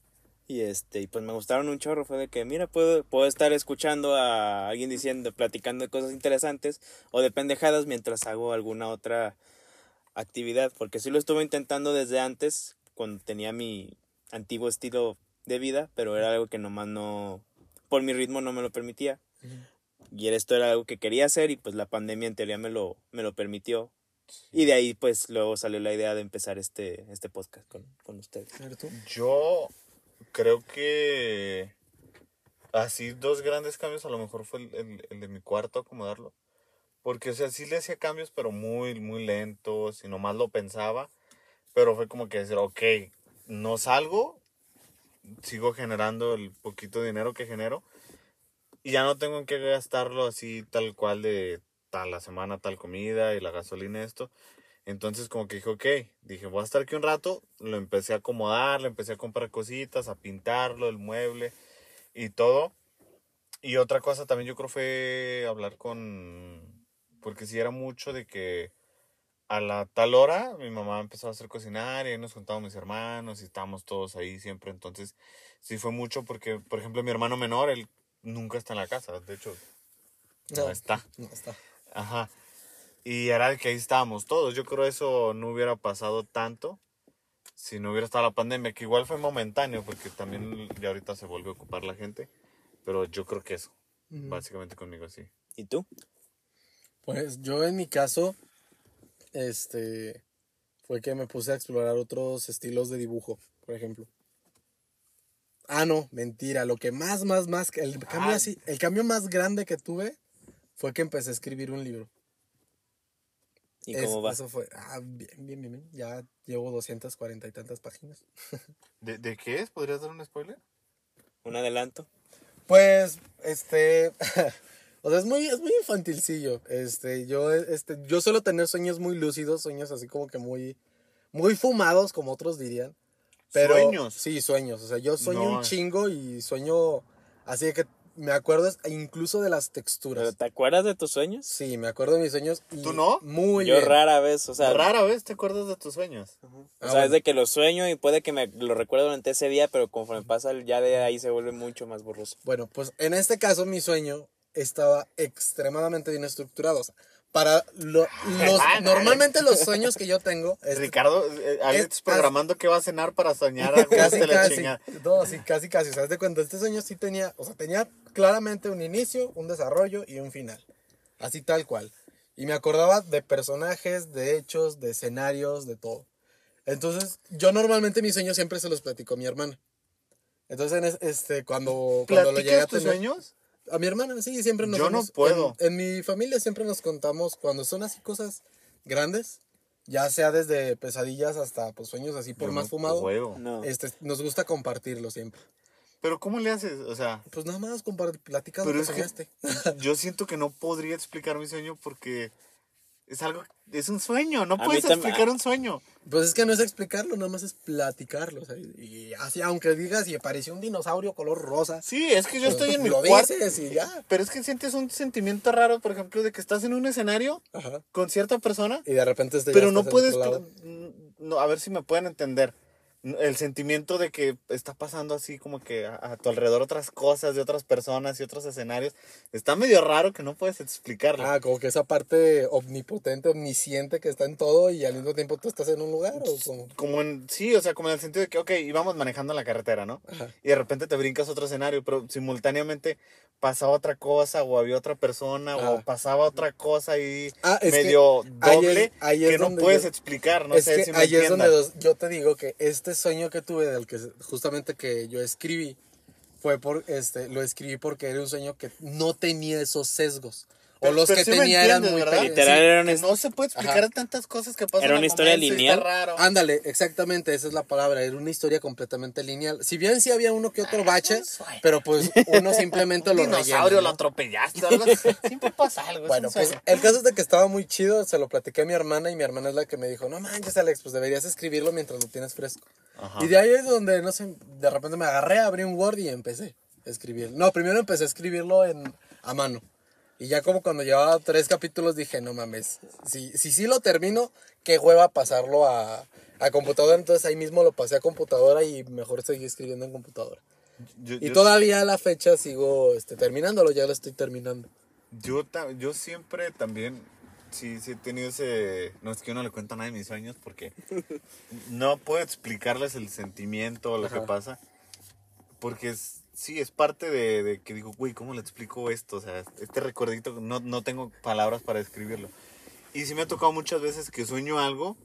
[SPEAKER 1] Y este, y pues me gustaron un chorro, fue de que, mira, puedo, puedo estar escuchando a alguien diciendo, platicando de cosas interesantes o de pendejadas mientras hago alguna otra actividad, porque sí lo estuve intentando desde antes, cuando tenía mi antiguo estilo de vida, pero era algo que nomás no, por mi ritmo no me lo permitía. Y esto era algo que quería hacer y pues la pandemia en teoría me lo, me lo permitió. Y de ahí, pues, luego salió la idea de empezar este, este podcast con, con ustedes.
[SPEAKER 3] Yo creo que así dos grandes cambios a lo mejor fue el, el- el de mi cuarto, acomodarlo. Porque, o sea, sí le hacía cambios, pero muy, muy lentos y nomás lo pensaba. Pero fue como que decir, ok, no salgo, sigo generando el poquito dinero que genero y ya no tengo en qué gastarlo así tal cual de tal la semana, tal comida y la gasolina, esto. Entonces como que dije, ok, dije, voy a estar aquí un rato, lo empecé a acomodar, le empecé a comprar cositas, a pintarlo, el mueble y todo. Y otra cosa también yo creo fue hablar con, porque si era mucho de que a la tal hora mi mamá empezó a hacer cocinar y ahí nos juntábamos mis hermanos y estábamos todos ahí siempre. Entonces sí fue mucho porque, por ejemplo, mi hermano menor, él nunca está en la casa, de hecho, no, está.
[SPEAKER 2] No está.
[SPEAKER 3] Ajá. Y era de que ahí estábamos todos. Yo creo eso no hubiera pasado tanto si no hubiera estado la pandemia, que igual fue momentáneo, porque también ya ahorita se vuelve a ocupar la gente. Pero yo creo que eso, básicamente conmigo sí.
[SPEAKER 1] ¿Y tú?
[SPEAKER 2] Pues yo en mi caso, este, fue que me puse a explorar otros estilos de dibujo, por ejemplo. Ah, no, mentira. Lo que más, más, más, el cambio
[SPEAKER 3] Ah.
[SPEAKER 2] así, el cambio más grande que tuve fue que empecé a escribir un libro.
[SPEAKER 1] ¿Y
[SPEAKER 2] Es-
[SPEAKER 1] cómo va?
[SPEAKER 2] Eso fue, ah, bien, bien, bien, bien. Ya llevo 240 y tantas páginas.
[SPEAKER 3] ¿De, de qué es? ¿Podrías dar un spoiler?
[SPEAKER 1] ¿Un adelanto?
[SPEAKER 2] Pues, este, o sea, es muy, es muy infantilcillo. Este, yo, este, yo suelo tener sueños muy lúcidos, sueños así como que muy, muy fumados, como otros dirían. Pero,
[SPEAKER 3] ¿Sueños?
[SPEAKER 2] Sí, sueños. O sea, yo sueño
[SPEAKER 3] No.
[SPEAKER 2] un chingo y sueño así de que me acuerdo incluso de las texturas.
[SPEAKER 1] ¿Pero te acuerdas de tus sueños?
[SPEAKER 2] Sí, me acuerdo de mis sueños. Y
[SPEAKER 3] ¿Tú no?
[SPEAKER 2] Muy
[SPEAKER 1] Yo
[SPEAKER 2] bien.
[SPEAKER 1] rara vez, o sea,
[SPEAKER 3] Rara vez te acuerdas de tus sueños.
[SPEAKER 1] o
[SPEAKER 2] Ah,
[SPEAKER 1] sea,
[SPEAKER 2] bueno.
[SPEAKER 1] es de que lo sueño y puede que me lo recuerde durante ese día, pero conforme pasa el- ya de ahí se vuelve mucho más borroso.
[SPEAKER 2] Bueno, pues en este caso mi sueño estaba extremadamente bien estructurado. O sea, para lo- los, normalmente los sueños que yo tengo, este,
[SPEAKER 3] Ricardo, eh, Alex
[SPEAKER 2] es-
[SPEAKER 3] programando que va a cenar para soñar a
[SPEAKER 2] casi,
[SPEAKER 3] de la
[SPEAKER 2] casi,
[SPEAKER 3] chingada.
[SPEAKER 2] no, sí, casi, casi. O sea, de cuenta, este sueño sí tenía, o sea, tenía claramente un inicio, un desarrollo y un final. Así tal cual. Y me acordaba de personajes, de hechos, de escenarios, de todo. Entonces, yo normalmente mis sueños siempre se los platico a mi hermana. Entonces, en es- este, cuando, cuando lo llegué a
[SPEAKER 3] ¿Platicas tus
[SPEAKER 2] tener...
[SPEAKER 3] sueños?
[SPEAKER 2] A mi hermana, sí, siempre nos
[SPEAKER 3] Yo no puedo.
[SPEAKER 2] En, en mi familia siempre nos contamos cuando son así cosas grandes, ya sea desde pesadillas hasta pues, sueños así por
[SPEAKER 3] Yo
[SPEAKER 2] más
[SPEAKER 3] no
[SPEAKER 2] fumado.
[SPEAKER 3] puedo.
[SPEAKER 1] No.
[SPEAKER 2] Este, nos gusta compartirlo siempre.
[SPEAKER 3] Pero ¿cómo le haces? O sea,
[SPEAKER 2] Pues nada más platicas lo que- soñaste.
[SPEAKER 3] yo siento que no podría explicar mi sueño porque es algo, es un sueño, no puedes explicar un sueño.
[SPEAKER 2] Pues es que no es explicarlo, nada más es platicarlo. o sea, y así, aunque digas, y apareció un dinosaurio color rosa.
[SPEAKER 3] Sí, es que yo estoy en mi cuarto.
[SPEAKER 2] y ya.
[SPEAKER 3] Pero es que sientes un sentimiento raro, por ejemplo, de que estás en un escenario
[SPEAKER 2] Ajá.
[SPEAKER 3] con cierta persona,
[SPEAKER 2] Y de repente
[SPEAKER 3] pero no
[SPEAKER 2] estás en
[SPEAKER 3] puedes...
[SPEAKER 2] otro lado.
[SPEAKER 3] No, a ver si me pueden entender. El sentimiento de que está pasando así como que a, a tu alrededor otras cosas de otras personas y otros escenarios. Está medio raro que no puedes explicarlo.
[SPEAKER 2] Ah, como que esa parte omnipotente, omnisciente que está en todo y al mismo tiempo tú estás en un lugar o como...
[SPEAKER 3] Como en, sí, o sea, como en el sentido de que, ok, íbamos manejando la carretera, ¿no?
[SPEAKER 2] Ajá.
[SPEAKER 3] Y de repente te brincas otro escenario, pero simultáneamente pasaba otra cosa, o había otra persona, o
[SPEAKER 2] Ah.
[SPEAKER 3] pasaba otra cosa y
[SPEAKER 2] Ah, que
[SPEAKER 3] medio
[SPEAKER 2] ahí es-
[SPEAKER 3] doble
[SPEAKER 2] ahí es
[SPEAKER 3] que no puedes
[SPEAKER 2] yo-
[SPEAKER 3] explicar, no
[SPEAKER 2] es
[SPEAKER 3] sé
[SPEAKER 2] que
[SPEAKER 3] si me
[SPEAKER 2] ahí es donde yo te digo que este sueño que tuve del que justamente que yo escribí fue por este lo escribí porque era un sueño que no tenía esos sesgos o
[SPEAKER 3] Pero-
[SPEAKER 2] los
[SPEAKER 3] pero
[SPEAKER 2] que
[SPEAKER 3] sí
[SPEAKER 2] tenía eran muy
[SPEAKER 3] ¿verdad?
[SPEAKER 1] era
[SPEAKER 3] no se puede explicar
[SPEAKER 2] Ajá.
[SPEAKER 3] tantas cosas que pasan
[SPEAKER 1] Era una historia lineal.
[SPEAKER 2] Ándale, exactamente, esa es la palabra, era una historia completamente lineal. Si bien sí había uno que otro bache, pero pues uno simplemente
[SPEAKER 3] un
[SPEAKER 2] lo
[SPEAKER 3] dinosaurio
[SPEAKER 2] rellena,
[SPEAKER 3] lo atropellaste, algo siempre pasa algo.
[SPEAKER 2] Bueno, pues el caso es de que estaba muy chido, se lo platiqué a mi hermana y mi hermana es la que me dijo, no manches Alex, pues deberías escribirlo mientras lo tienes fresco.
[SPEAKER 3] Ajá.
[SPEAKER 2] Y de ahí es donde, no sé, de repente me agarré, abrí un Word y empecé a escribir. No, primero empecé a escribirlo en, a mano. Y ya como cuando llevaba tres capítulos dije, no mames, si si sí lo termino, qué hueva pasarlo a, a computadora. Entonces ahí mismo lo pasé a computadora y mejor seguí escribiendo en computadora.
[SPEAKER 3] Yo-
[SPEAKER 2] Y
[SPEAKER 3] yo-
[SPEAKER 2] todavía a la fecha sigo este, terminándolo, ya lo estoy terminando.
[SPEAKER 3] Yo, ta- yo siempre también, sí, sí he tenido ese... No es que yo no le cuento a nadie mis sueños porque no puedo explicarles el sentimiento o lo que pasa. Porque es, sí, es parte de, de que digo, güey, ¿cómo le explico esto? O sea, este recordito, no, no tengo palabras para describirlo. Y sí me ha tocado muchas veces que sueño algo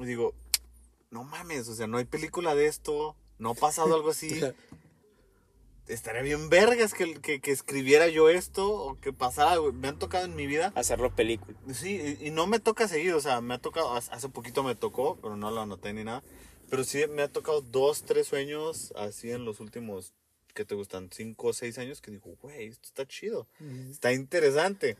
[SPEAKER 3] y digo, no mames, o sea, no hay película de esto, no ha pasado algo así. Estaría bien vergas que, que, que escribiera yo esto o que pasara. Me han tocado en mi vida.
[SPEAKER 1] Hacerlo película.
[SPEAKER 3] Sí, y, y no me toca seguido, o sea, me ha tocado, hace poquito me tocó, pero no lo anoté ni nada. Pero sí me ha tocado dos, tres sueños así en los últimos, ¿qué te gustan? Cinco o seis años que digo, güey, esto está chido, está interesante.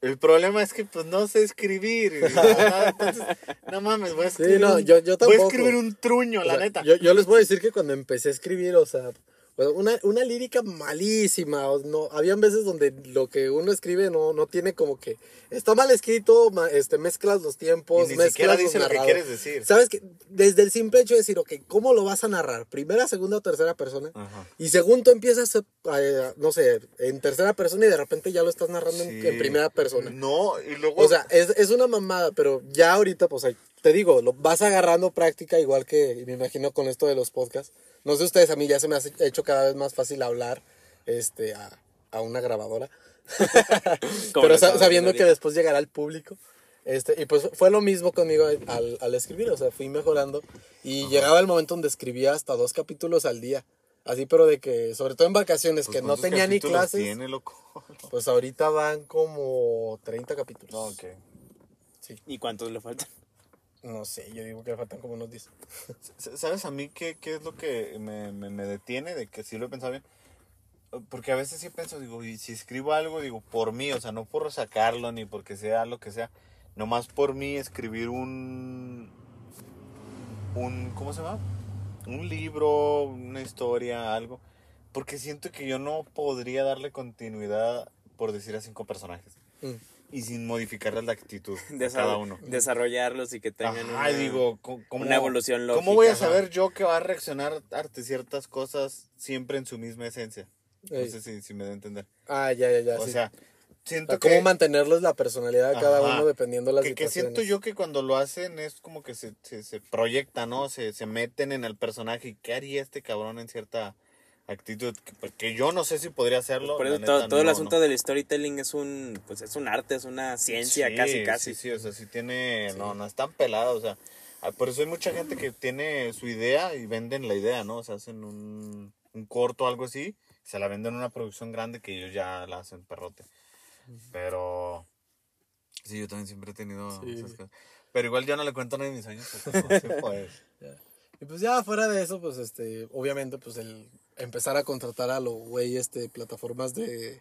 [SPEAKER 3] El problema es que pues no sé escribir. "Ah, entonces, no mames, voy a escribir,
[SPEAKER 2] no,
[SPEAKER 3] un,
[SPEAKER 2] yo- yo
[SPEAKER 3] voy a
[SPEAKER 2] tampoco.
[SPEAKER 3] escribir un truño,
[SPEAKER 2] O
[SPEAKER 3] la
[SPEAKER 2] sea,
[SPEAKER 3] neta.
[SPEAKER 2] Yo, yo les voy a decir que cuando empecé a escribir, o sea, bueno, una, una lírica malísima. no, habían veces donde lo que uno escribe no, no tiene como que. Está mal escrito, este, mezclas los tiempos,
[SPEAKER 3] Y ni
[SPEAKER 2] mezclas
[SPEAKER 3] dice lo que quieres decir.
[SPEAKER 2] Sabes que desde el simple hecho de decir, ok, ¿cómo lo vas a narrar? ¿Primera, segunda o tercera persona?
[SPEAKER 3] Ajá.
[SPEAKER 2] Y segundo empiezas, a, a- no sé, en tercera persona y de repente ya lo estás narrando en-
[SPEAKER 3] Sí.
[SPEAKER 2] en, primera persona.
[SPEAKER 3] No, y luego...
[SPEAKER 2] O sea, es, es una mamada, pero ya ahorita, pues ahí, te digo, lo vas agarrando práctica, igual que me imagino con esto de los podcasts. No sé ustedes, a mí ya se me ha hecho cada vez más fácil hablar este, a, a una grabadora. Pero sabiendo que después llegará al público. Este, y pues fue lo mismo conmigo al, al escribir, o sea, fui mejorando. Y llegaba el momento donde escribía hasta dos capítulos al día. Así, pero de que, sobre todo en vacaciones,
[SPEAKER 3] pues,
[SPEAKER 2] que no
[SPEAKER 3] ¿cuántos
[SPEAKER 2] tenía ni clases,
[SPEAKER 3] Tiene, loco?
[SPEAKER 2] pues ahorita van como 30 capítulos.
[SPEAKER 3] No, ok.
[SPEAKER 1] ¿Y cuántos le faltan?
[SPEAKER 2] No sé, yo digo que le faltan como unos 10.
[SPEAKER 3] S- ¿Sabes a mí qué, qué es lo que me, me, me detiene? De que sí lo he pensado bien. Porque a veces sí pienso, digo, y si escribo algo, digo, por mí, o sea, no por sacarlo ni porque sea lo que sea, nomás por mí escribir un. un ¿Cómo se llama? Un libro, una historia, algo. Porque siento que yo no podría darle continuidad, por decir a cinco personajes.
[SPEAKER 2] Mm.
[SPEAKER 3] Y sin modificarles la actitud de
[SPEAKER 1] Desa-
[SPEAKER 3] cada uno.
[SPEAKER 1] Desarrollarlos y que tengan
[SPEAKER 3] Ajá,
[SPEAKER 1] una,
[SPEAKER 3] digo, co- ¿cómo,
[SPEAKER 1] una evolución lógica.
[SPEAKER 3] ¿Cómo voy a saber yo que va a reaccionar ante ciertas cosas siempre en su misma esencia? No
[SPEAKER 2] Ey.
[SPEAKER 3] sé si, si me da a entender.
[SPEAKER 2] Ah, ya, ya, ya.
[SPEAKER 3] o
[SPEAKER 2] sí.
[SPEAKER 3] sea,
[SPEAKER 2] O
[SPEAKER 3] siento
[SPEAKER 2] sea,
[SPEAKER 3] que,
[SPEAKER 2] cómo mantenerles la personalidad de cada
[SPEAKER 3] Ajá.
[SPEAKER 2] uno dependiendo de las
[SPEAKER 3] que, que
[SPEAKER 2] situaciones.
[SPEAKER 3] siento yo que cuando lo hacen es como que se, se, se proyecta, ¿no? Se, se meten en el personaje y qué haría este cabrón en cierta actitud. Que, porque yo no sé si podría hacerlo.
[SPEAKER 1] Por eso
[SPEAKER 3] neta,
[SPEAKER 1] todo, todo el
[SPEAKER 3] no,
[SPEAKER 1] asunto
[SPEAKER 3] no.
[SPEAKER 1] del storytelling es un, pues es un arte, es una ciencia,
[SPEAKER 3] Sí,
[SPEAKER 1] casi, casi.
[SPEAKER 3] Sí, sí, o sea, sí tiene, no, no es tan pelada, o sea, ah, por eso hay mucha gente que tiene su idea y venden la idea, ¿no? O sea, hacen un, un corto o algo así, se la venden en una producción grande que ellos ya la hacen perrote. Pero, sí, yo también siempre he tenido
[SPEAKER 2] Sí.
[SPEAKER 3] esas cosas. Pero igual yo no le cuento a nadie de mis años, porque no se puede.
[SPEAKER 2] Y pues ya fuera de eso, pues este, obviamente, pues el empezar a contratar a los güey, este, plataformas de,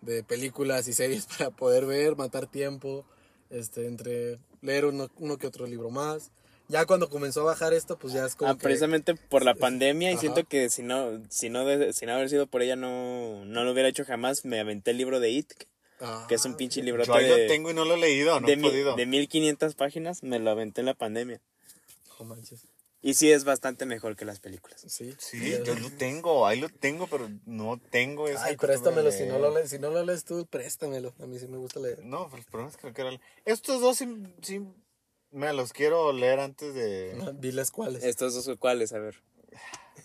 [SPEAKER 2] de películas y series para poder ver, matar tiempo, este, entre leer uno, uno que otro libro más. Ya cuando comenzó a bajar esto, pues ya es como
[SPEAKER 1] Ah,
[SPEAKER 2] que...
[SPEAKER 1] precisamente por la pandemia y
[SPEAKER 2] Ajá.
[SPEAKER 1] siento que si no, si no, de- si no haber sido por ella no, no lo hubiera hecho jamás. Me aventé el libro de It,
[SPEAKER 2] Ah,
[SPEAKER 1] que es un pinche librote
[SPEAKER 3] Yo ahí lo tengo y no lo he leído, no
[SPEAKER 1] de,
[SPEAKER 3] he
[SPEAKER 1] mi-
[SPEAKER 3] podido.
[SPEAKER 1] de 1500 páginas. Me lo aventé en la pandemia.
[SPEAKER 2] No manches.
[SPEAKER 1] Y sí es bastante mejor que las películas.
[SPEAKER 2] Sí.
[SPEAKER 3] Sí, yo lo tengo, ahí lo tengo, pero no tengo esa
[SPEAKER 2] Ay, préstamelo,
[SPEAKER 3] de
[SPEAKER 2] si no, lo lees, si no lo lees tú, préstamelo. A mí sí me gusta leer.
[SPEAKER 3] No, pero el problema es que no quiero leer. Estos dos sí, sí me los quiero leer antes de...
[SPEAKER 2] No, diles cuáles.
[SPEAKER 1] Estos dos cuáles, a ver.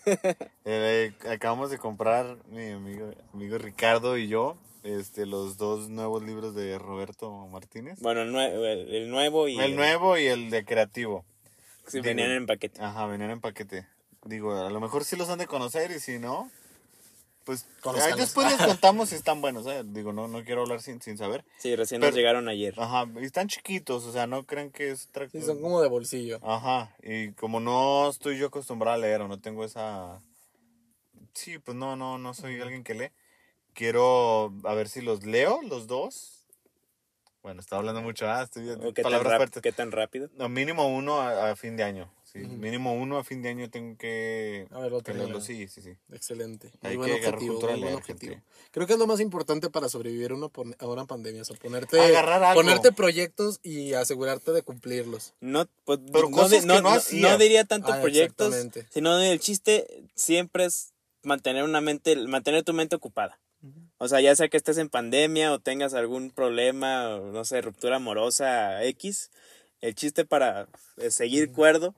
[SPEAKER 3] Eh, acabamos de comprar, mi amigo, amigo Ricardo y yo, este, los dos nuevos libros de Roberto Martínez.
[SPEAKER 1] Bueno, el, nue- el- el nuevo y
[SPEAKER 3] el nuevo y el de creativo.
[SPEAKER 1] Sí,
[SPEAKER 3] digo-
[SPEAKER 1] venían en paquete.
[SPEAKER 3] Ajá, venían en paquete. Digo, a lo mejor sí los han de conocer y si no, pues ahí después les contamos si están buenos. ¿eh? Digo, no, no quiero hablar sin, sin saber.
[SPEAKER 1] Sí, recién
[SPEAKER 3] Pero-
[SPEAKER 1] nos llegaron ayer.
[SPEAKER 3] Ajá, y están chiquitos, o sea, no crean que es otra
[SPEAKER 2] Sí, son como de bolsillo.
[SPEAKER 3] Ajá, y como no estoy yo acostumbrado a leer o no tengo esa... Sí, pues no, no, no soy alguien que lee. Quiero a ver si los leo, los dos. Bueno, está hablando mucho, ah, estoy
[SPEAKER 1] ¿O qué, tan
[SPEAKER 3] palabras
[SPEAKER 1] rap-
[SPEAKER 3] fuertes.
[SPEAKER 1] qué tan rápido?
[SPEAKER 3] No, mínimo uno a, a fin de año. Sí, mínimo uno a fin de año tengo que,
[SPEAKER 2] A ver, lo
[SPEAKER 3] que
[SPEAKER 2] tengo.
[SPEAKER 3] leerlo. Sí, sí, sí.
[SPEAKER 2] Excelente.
[SPEAKER 3] Hay
[SPEAKER 2] buen
[SPEAKER 3] que agarrar
[SPEAKER 2] objetivo, muy buen objetivo. Creo que es lo más importante para sobrevivir una, a una pandemia. O sea, ponerte,
[SPEAKER 3] Agarrar algo.
[SPEAKER 2] ponerte proyectos y asegurarte de cumplirlos.
[SPEAKER 1] No, pues,
[SPEAKER 3] Pero
[SPEAKER 1] no,
[SPEAKER 3] cosas que
[SPEAKER 1] no,
[SPEAKER 3] no
[SPEAKER 1] no-
[SPEAKER 3] hacía.
[SPEAKER 1] no diría tanto
[SPEAKER 2] Ah,
[SPEAKER 1] proyectos, sino el chiste siempre es mantener una mente, mantener tu mente ocupada. O sea, ya sea que estés en pandemia o tengas algún problema, o, no sé, ruptura amorosa X, el chiste para eh, seguir cuerdo,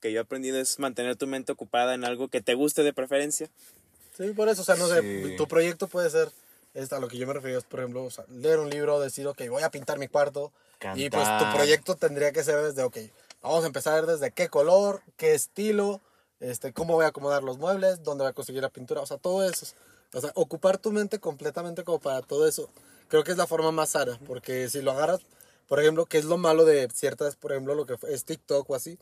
[SPEAKER 1] que yo he aprendido es mantener tu mente ocupada en algo que te guste de preferencia.
[SPEAKER 2] Sí, por eso. O sea, no sé,
[SPEAKER 3] Sí.
[SPEAKER 2] tu proyecto puede ser es a lo que yo me refiero, es, por ejemplo, o sea, leer un libro, decir, ok, voy a pintar mi cuarto. Y pues tu proyecto tendría que ser desde, ok, vamos a empezar desde qué color, qué estilo, este, cómo voy a acomodar los muebles, dónde voy a conseguir la pintura, o sea, todo eso. O sea, ocupar tu mente completamente como para todo eso. Creo que es la forma más sana, porque si lo agarras, por ejemplo, que es lo malo de ciertas, por ejemplo, lo que es TikTok o así.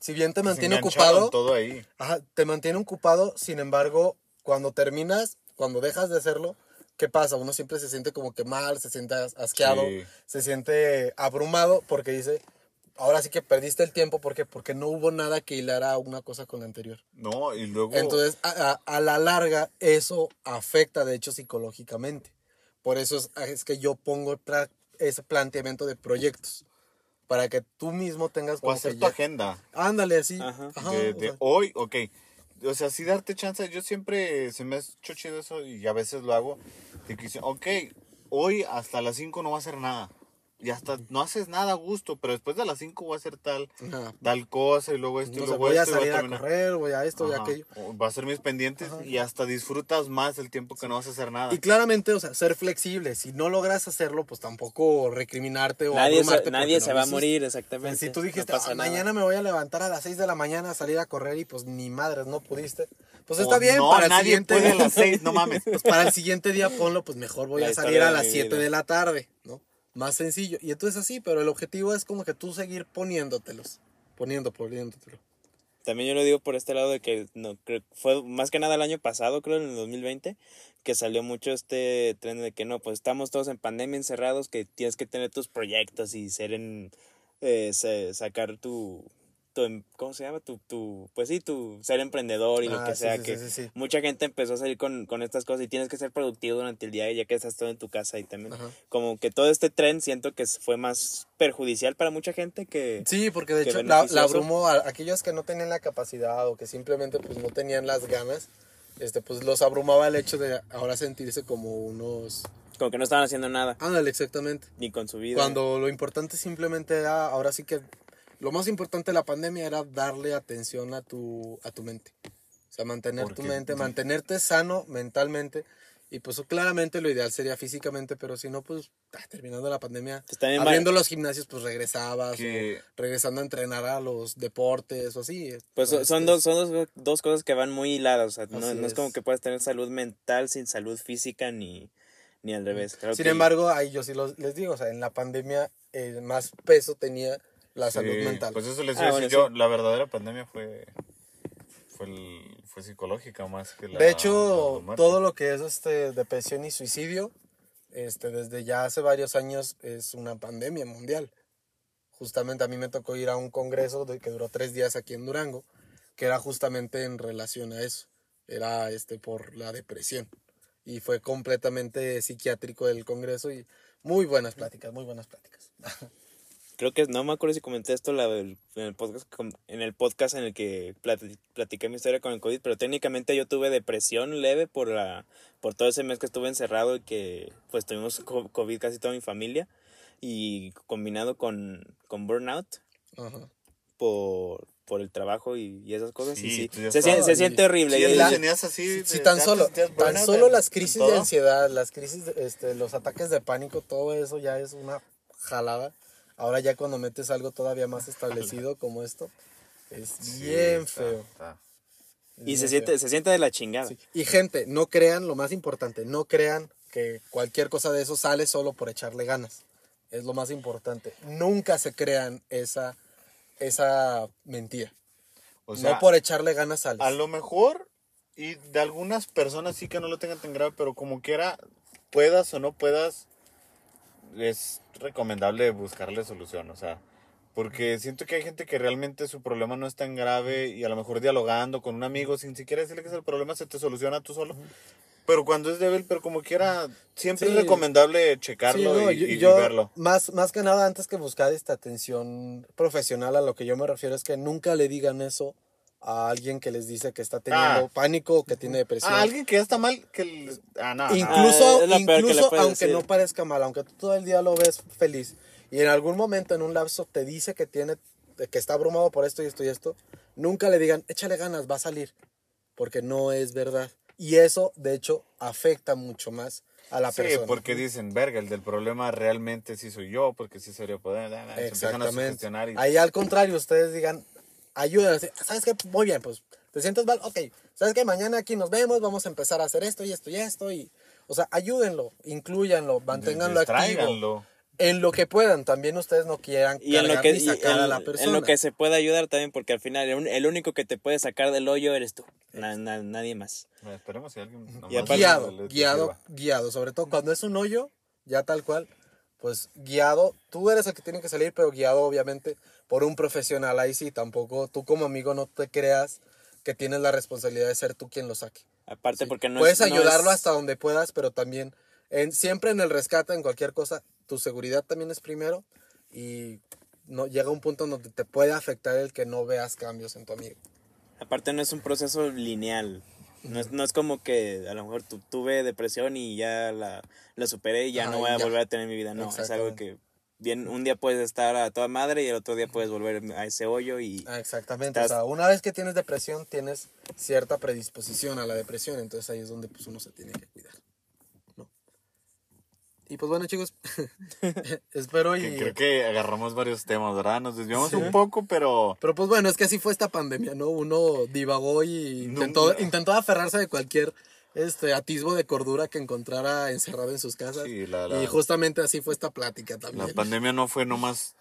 [SPEAKER 2] Si bien te mantiene ocupado,
[SPEAKER 3] todo ahí.
[SPEAKER 2] Ajá, te mantiene ocupado, sin embargo, cuando terminas, cuando dejas de hacerlo, ¿qué pasa? Uno siempre se siente como que mal, se siente as- asqueado,
[SPEAKER 3] Sí.
[SPEAKER 2] se siente abrumado porque dice, ahora sí que perdiste el tiempo, ¿por qué? Porque no hubo nada que hilara una cosa con la anterior.
[SPEAKER 3] No, y luego.
[SPEAKER 2] Entonces, a, a- a la larga, eso afecta, de hecho, psicológicamente. Por eso es, es que yo pongo tra- ese planteamiento de proyectos, para que tú mismo tengas
[SPEAKER 3] o
[SPEAKER 2] como
[SPEAKER 3] hacer
[SPEAKER 2] que
[SPEAKER 3] tu
[SPEAKER 2] ya-
[SPEAKER 3] agenda.
[SPEAKER 2] Ándale, así.
[SPEAKER 1] Ajá.
[SPEAKER 2] Ajá,
[SPEAKER 3] de,
[SPEAKER 2] o sea,
[SPEAKER 3] hoy, ok. O sea, sí darte chance. Yo siempre se me ha hecho chido eso y a veces lo hago. De que dicen, ok, hoy hasta las 5 no va a hacer nada. Y hasta no haces nada a gusto, pero después de las 5 voy a hacer tal,
[SPEAKER 2] ajá.
[SPEAKER 3] tal cosa y luego esto y luego
[SPEAKER 2] voy a
[SPEAKER 3] esto y
[SPEAKER 2] salir a correr, voy a esto y
[SPEAKER 3] Ajá,
[SPEAKER 2] aquello.
[SPEAKER 3] o Va a ser mis pendientes y hasta disfrutas más el tiempo que no vas a hacer nada.
[SPEAKER 2] Y claramente, o sea, ser flexible. Si no logras hacerlo, pues tampoco recriminarte o
[SPEAKER 1] Nadie, se,
[SPEAKER 2] abrumarte
[SPEAKER 1] nadie se
[SPEAKER 2] no
[SPEAKER 1] va a morir, exactamente.
[SPEAKER 2] si tú dijiste,
[SPEAKER 1] No
[SPEAKER 2] "Ah,
[SPEAKER 1] nada".
[SPEAKER 2] mañana me voy a levantar a las 6 de la mañana a salir a correr y pues ni madres, no pudiste. Pues
[SPEAKER 3] O
[SPEAKER 2] está bien,
[SPEAKER 3] no,
[SPEAKER 2] para el siguiente
[SPEAKER 3] puede a las 6, no mames.
[SPEAKER 2] Pues para el siguiente día ponlo, pues mejor voy
[SPEAKER 1] La
[SPEAKER 2] a salir a las
[SPEAKER 1] mi
[SPEAKER 2] 7
[SPEAKER 1] vida.
[SPEAKER 2] de la tarde, ¿no? Más sencillo. Y entonces así, pero el objetivo es como que tú seguir poniéndotelos. Poniendo, poniéndotelo.
[SPEAKER 1] También yo lo digo por este lado de que no creo fue más que nada el año pasado, creo, en el 2020, que salió mucho este tren de que no, pues estamos todos en pandemia encerrados, que tienes que tener tus proyectos y ser en eh, sacar tu, tu em- ¿cómo se llama? Tu, tu pues sí, tu ser emprendedor y lo
[SPEAKER 2] Ah,
[SPEAKER 1] que
[SPEAKER 2] sí,
[SPEAKER 1] sea
[SPEAKER 2] sí,
[SPEAKER 1] que
[SPEAKER 2] sí,
[SPEAKER 1] mucha gente empezó a salir con, con estas cosas y tienes que ser productivo durante el día ya que estás todo en tu casa y también
[SPEAKER 2] Ajá.
[SPEAKER 1] como que todo este tren siento que fue más perjudicial para mucha gente que
[SPEAKER 2] Sí, porque de hecho la, la abrumó a aquellos que no tenían la capacidad o que simplemente pues no tenían las ganas, este pues los abrumaba el hecho de ahora sentirse como unos...
[SPEAKER 1] como que no estaban haciendo nada
[SPEAKER 2] Ándale, exactamente.
[SPEAKER 1] ni con su vida.
[SPEAKER 2] Cuando lo importante simplemente era, ahora sí que lo más importante de la pandemia era darle atención a tu, a tu mente. O sea, mantener tu
[SPEAKER 3] Porque-
[SPEAKER 2] mente, mantenerte sano mentalmente. Y pues claramente lo ideal sería físicamente, pero si no, pues ah, terminando la pandemia,
[SPEAKER 1] Pues
[SPEAKER 2] abriendo los gimnasios, pues regresabas.
[SPEAKER 3] Que-
[SPEAKER 2] o regresando a entrenar a los deportes o así.
[SPEAKER 1] Pues
[SPEAKER 2] Este,
[SPEAKER 1] son dos, son dos, dos cosas que van muy hiladas. O sea, no, no es como que puedas tener salud mental sin salud física ni, ni al revés. Creo
[SPEAKER 2] Sin
[SPEAKER 1] que-
[SPEAKER 2] embargo, ahí yo sí los- les digo, o sea, en la pandemia el más peso tenía la salud mental.
[SPEAKER 3] Pues eso les
[SPEAKER 1] Ah,
[SPEAKER 3] iba a
[SPEAKER 1] bueno,
[SPEAKER 3] decir yo.
[SPEAKER 1] sí.
[SPEAKER 3] La verdadera pandemia fue. Fue, el- fue psicológica más que la.
[SPEAKER 2] de hecho,
[SPEAKER 3] la
[SPEAKER 2] todo lo que es este depresión y suicidio, este, desde ya hace varios años es una pandemia mundial. Justamente a mí me tocó ir a un congreso de, que duró tres días aquí en Durango, que era justamente en relación a eso. Era este por la depresión. Y fue completamente psiquiátrico el congreso y muy buenas pláticas, muy buenas pláticas.
[SPEAKER 1] Creo que no me acuerdo si comenté esto la, en, el podcast, en el podcast en el que plati- platiqué mi historia con el COVID, pero técnicamente yo tuve depresión leve por, la, por todo ese mes que estuve encerrado y que pues tuvimos co- COVID casi toda mi familia y combinado con, con burnout
[SPEAKER 2] Ajá.
[SPEAKER 1] por, por el trabajo y, y esas cosas. y
[SPEAKER 3] Sí,
[SPEAKER 1] sí,
[SPEAKER 3] ya
[SPEAKER 1] se,
[SPEAKER 3] estabas-
[SPEAKER 1] sien- se siente horrible.
[SPEAKER 3] Sí,
[SPEAKER 2] la-
[SPEAKER 3] tenías así.
[SPEAKER 2] Si
[SPEAKER 3] de-
[SPEAKER 2] tan solo, tan solo las crisis de ansiedad, las crisis, de- este, los ataques de pánico, todo eso ya es una jalada. Ahora ya cuando metes algo todavía más establecido como esto, es
[SPEAKER 3] Sí,
[SPEAKER 2] bien
[SPEAKER 3] está-
[SPEAKER 2] feo.
[SPEAKER 3] está.
[SPEAKER 2] es
[SPEAKER 1] y
[SPEAKER 2] bien
[SPEAKER 1] se siente,
[SPEAKER 2] feo.
[SPEAKER 1] se siente de la chingada.
[SPEAKER 2] Sí. Y gente, no crean, lo más importante, no crean que cualquier cosa de eso sale solo por echarle ganas. Es lo más importante. Nunca se crean esa, esa mentira.
[SPEAKER 3] O sea,
[SPEAKER 2] no por echarle ganas sales.
[SPEAKER 3] a lo mejor, y de algunas personas sí que no lo tengan tan grave, pero como quiera, puedas o no puedas, es recomendable buscarle solución, o sea, porque siento que hay gente que realmente su problema no es tan grave y a lo mejor dialogando con un amigo sin siquiera decirle que es el problema se te soluciona tú solo. Pero cuando es débil, pero como quiera, siempre
[SPEAKER 2] Sí.
[SPEAKER 3] es recomendable checarlo
[SPEAKER 2] Sí, no,
[SPEAKER 3] y,
[SPEAKER 2] yo-
[SPEAKER 3] y- y
[SPEAKER 2] yo,
[SPEAKER 3] verlo.
[SPEAKER 2] Más, más que nada, antes que buscar esta atención profesional, a lo que yo me refiero es que nunca le digan eso a alguien que les dice que está teniendo
[SPEAKER 3] Ah.
[SPEAKER 2] pánico o que tiene depresión.
[SPEAKER 3] Ah, alguien que ya está mal, que... el- Ah, no.
[SPEAKER 2] Incluso,
[SPEAKER 1] Ah,
[SPEAKER 2] incluso aunque
[SPEAKER 1] decir.
[SPEAKER 2] no parezca mal, aunque tú todo el día lo ves feliz y en algún momento en un lapso te dice que tiene que está abrumado por esto y esto y esto, nunca le digan, échale ganas, va a salir, porque no es verdad. Y eso, de hecho, afecta mucho más a la
[SPEAKER 3] Sí,
[SPEAKER 2] persona.
[SPEAKER 3] porque dicen, verga, el del problema realmente sí soy yo, porque sí sería poder. A
[SPEAKER 2] Exactamente.
[SPEAKER 3] sugestionar y
[SPEAKER 2] Ahí al contrario, ustedes digan, ayúdenme. ¿Sabes qué? Muy bien, pues, ¿te sientes mal? Ok. ¿Sabes qué? Mañana aquí nos vemos, vamos a empezar a hacer esto y esto y esto. Y, o sea, ayúdenlo, incluyanlo, manténganlo activo. En lo que puedan, también ustedes no quieran
[SPEAKER 1] Y en lo que y
[SPEAKER 2] sacar
[SPEAKER 1] en,
[SPEAKER 2] a la
[SPEAKER 1] en
[SPEAKER 2] persona.
[SPEAKER 1] lo que se puede ayudar también, porque al final el, único que te puede sacar del hoyo eres tú, na- na- nadie más.
[SPEAKER 3] Esperemos si alguien. nomás
[SPEAKER 1] aparte-
[SPEAKER 2] guiado, guiado, guiado. Sobre todo cuando es un hoyo, ya tal cual, pues guiado. Tú eres el que tiene que salir, pero guiado obviamente por un profesional. Ahí sí, tampoco tú como amigo no te creas que tienes la responsabilidad de ser tú quien lo saque.
[SPEAKER 1] Aparte porque no
[SPEAKER 2] Puedes
[SPEAKER 1] es, no
[SPEAKER 2] ayudarlo
[SPEAKER 1] es-
[SPEAKER 2] hasta donde puedas, pero también en, siempre en el rescate, en cualquier cosa, tu seguridad también es primero y no llega un punto donde te puede afectar el que no veas cambios en tu amigo.
[SPEAKER 1] Aparte no es un proceso lineal. No es, no es como que a lo mejor tu- tuve depresión y ya la, la superé y ya
[SPEAKER 2] Ajá,
[SPEAKER 1] no voy a
[SPEAKER 2] ya.
[SPEAKER 1] volver a tener mi vida. No, es algo que bien un día puedes estar a toda madre y el otro día puedes volver a ese hoyo y
[SPEAKER 2] Ah, Exactamente,
[SPEAKER 1] Estás-
[SPEAKER 2] o sea, una vez que tienes depresión, tienes cierta predisposición a la depresión, entonces ahí es donde pues, uno se tiene que cuidar. Y pues bueno, chicos, espero y...
[SPEAKER 3] Creo que agarramos varios temas, ¿verdad? Nos desviamos
[SPEAKER 2] Sí.
[SPEAKER 3] un poco, pero.
[SPEAKER 2] Pero pues bueno, es que así fue esta pandemia, ¿no? Uno divagó y intentó,
[SPEAKER 3] no.
[SPEAKER 2] intentó aferrarse de cualquier este atisbo de cordura que encontrara encerrado en sus casas.
[SPEAKER 3] Sí, la- la-
[SPEAKER 2] Y justamente así fue esta plática
[SPEAKER 3] La
[SPEAKER 2] también.
[SPEAKER 3] pandemia no fue nomás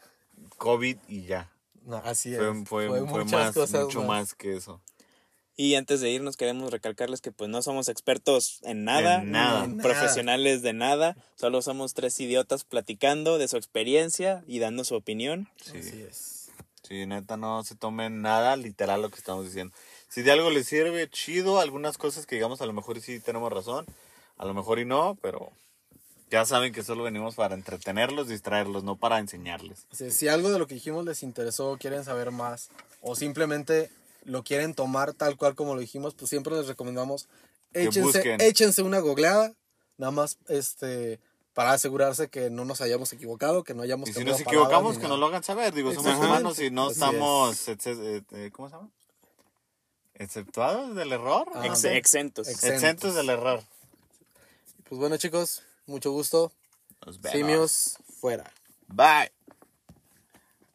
[SPEAKER 3] COVID y ya.
[SPEAKER 2] No, así es.
[SPEAKER 3] Fue, fue, fue
[SPEAKER 2] muchas
[SPEAKER 3] más,
[SPEAKER 2] cosas
[SPEAKER 3] mucho más que eso.
[SPEAKER 1] Y antes de irnos queremos recalcarles que pues no somos expertos en nada,
[SPEAKER 3] En nada.
[SPEAKER 2] En
[SPEAKER 1] profesionales de nada, solo somos tres idiotas platicando de su experiencia y dando su opinión.
[SPEAKER 3] Sí.
[SPEAKER 2] Así es.
[SPEAKER 3] Sí, neta, no se tomen nada literal lo que estamos diciendo. Si de algo les sirve, chido. Algunas cosas que digamos a lo mejor sí tenemos razón, a lo mejor y no, pero ya saben que solo venimos para entretenerlos, distraerlos, no para enseñarles.
[SPEAKER 2] Si algo de lo que dijimos les interesó, quieren saber más o simplemente lo quieren tomar tal cual como lo dijimos, pues siempre les recomendamos échense, échense una googleada, nada más este para asegurarse que no nos hayamos equivocado, que no hayamos
[SPEAKER 3] Y si nos equivocamos, que nos lo hagan saber. Digo, somos humanos y no
[SPEAKER 2] Así
[SPEAKER 3] estamos, eh, eh, ¿cómo se llama? ¿Exceptuados del error?
[SPEAKER 2] Ah,
[SPEAKER 1] Ex- exentos.
[SPEAKER 2] Ex-
[SPEAKER 3] Exentos del error.
[SPEAKER 2] Pues bueno, chicos, mucho gusto.
[SPEAKER 3] Nos vemos.
[SPEAKER 2] Simios fuera.
[SPEAKER 3] Bye.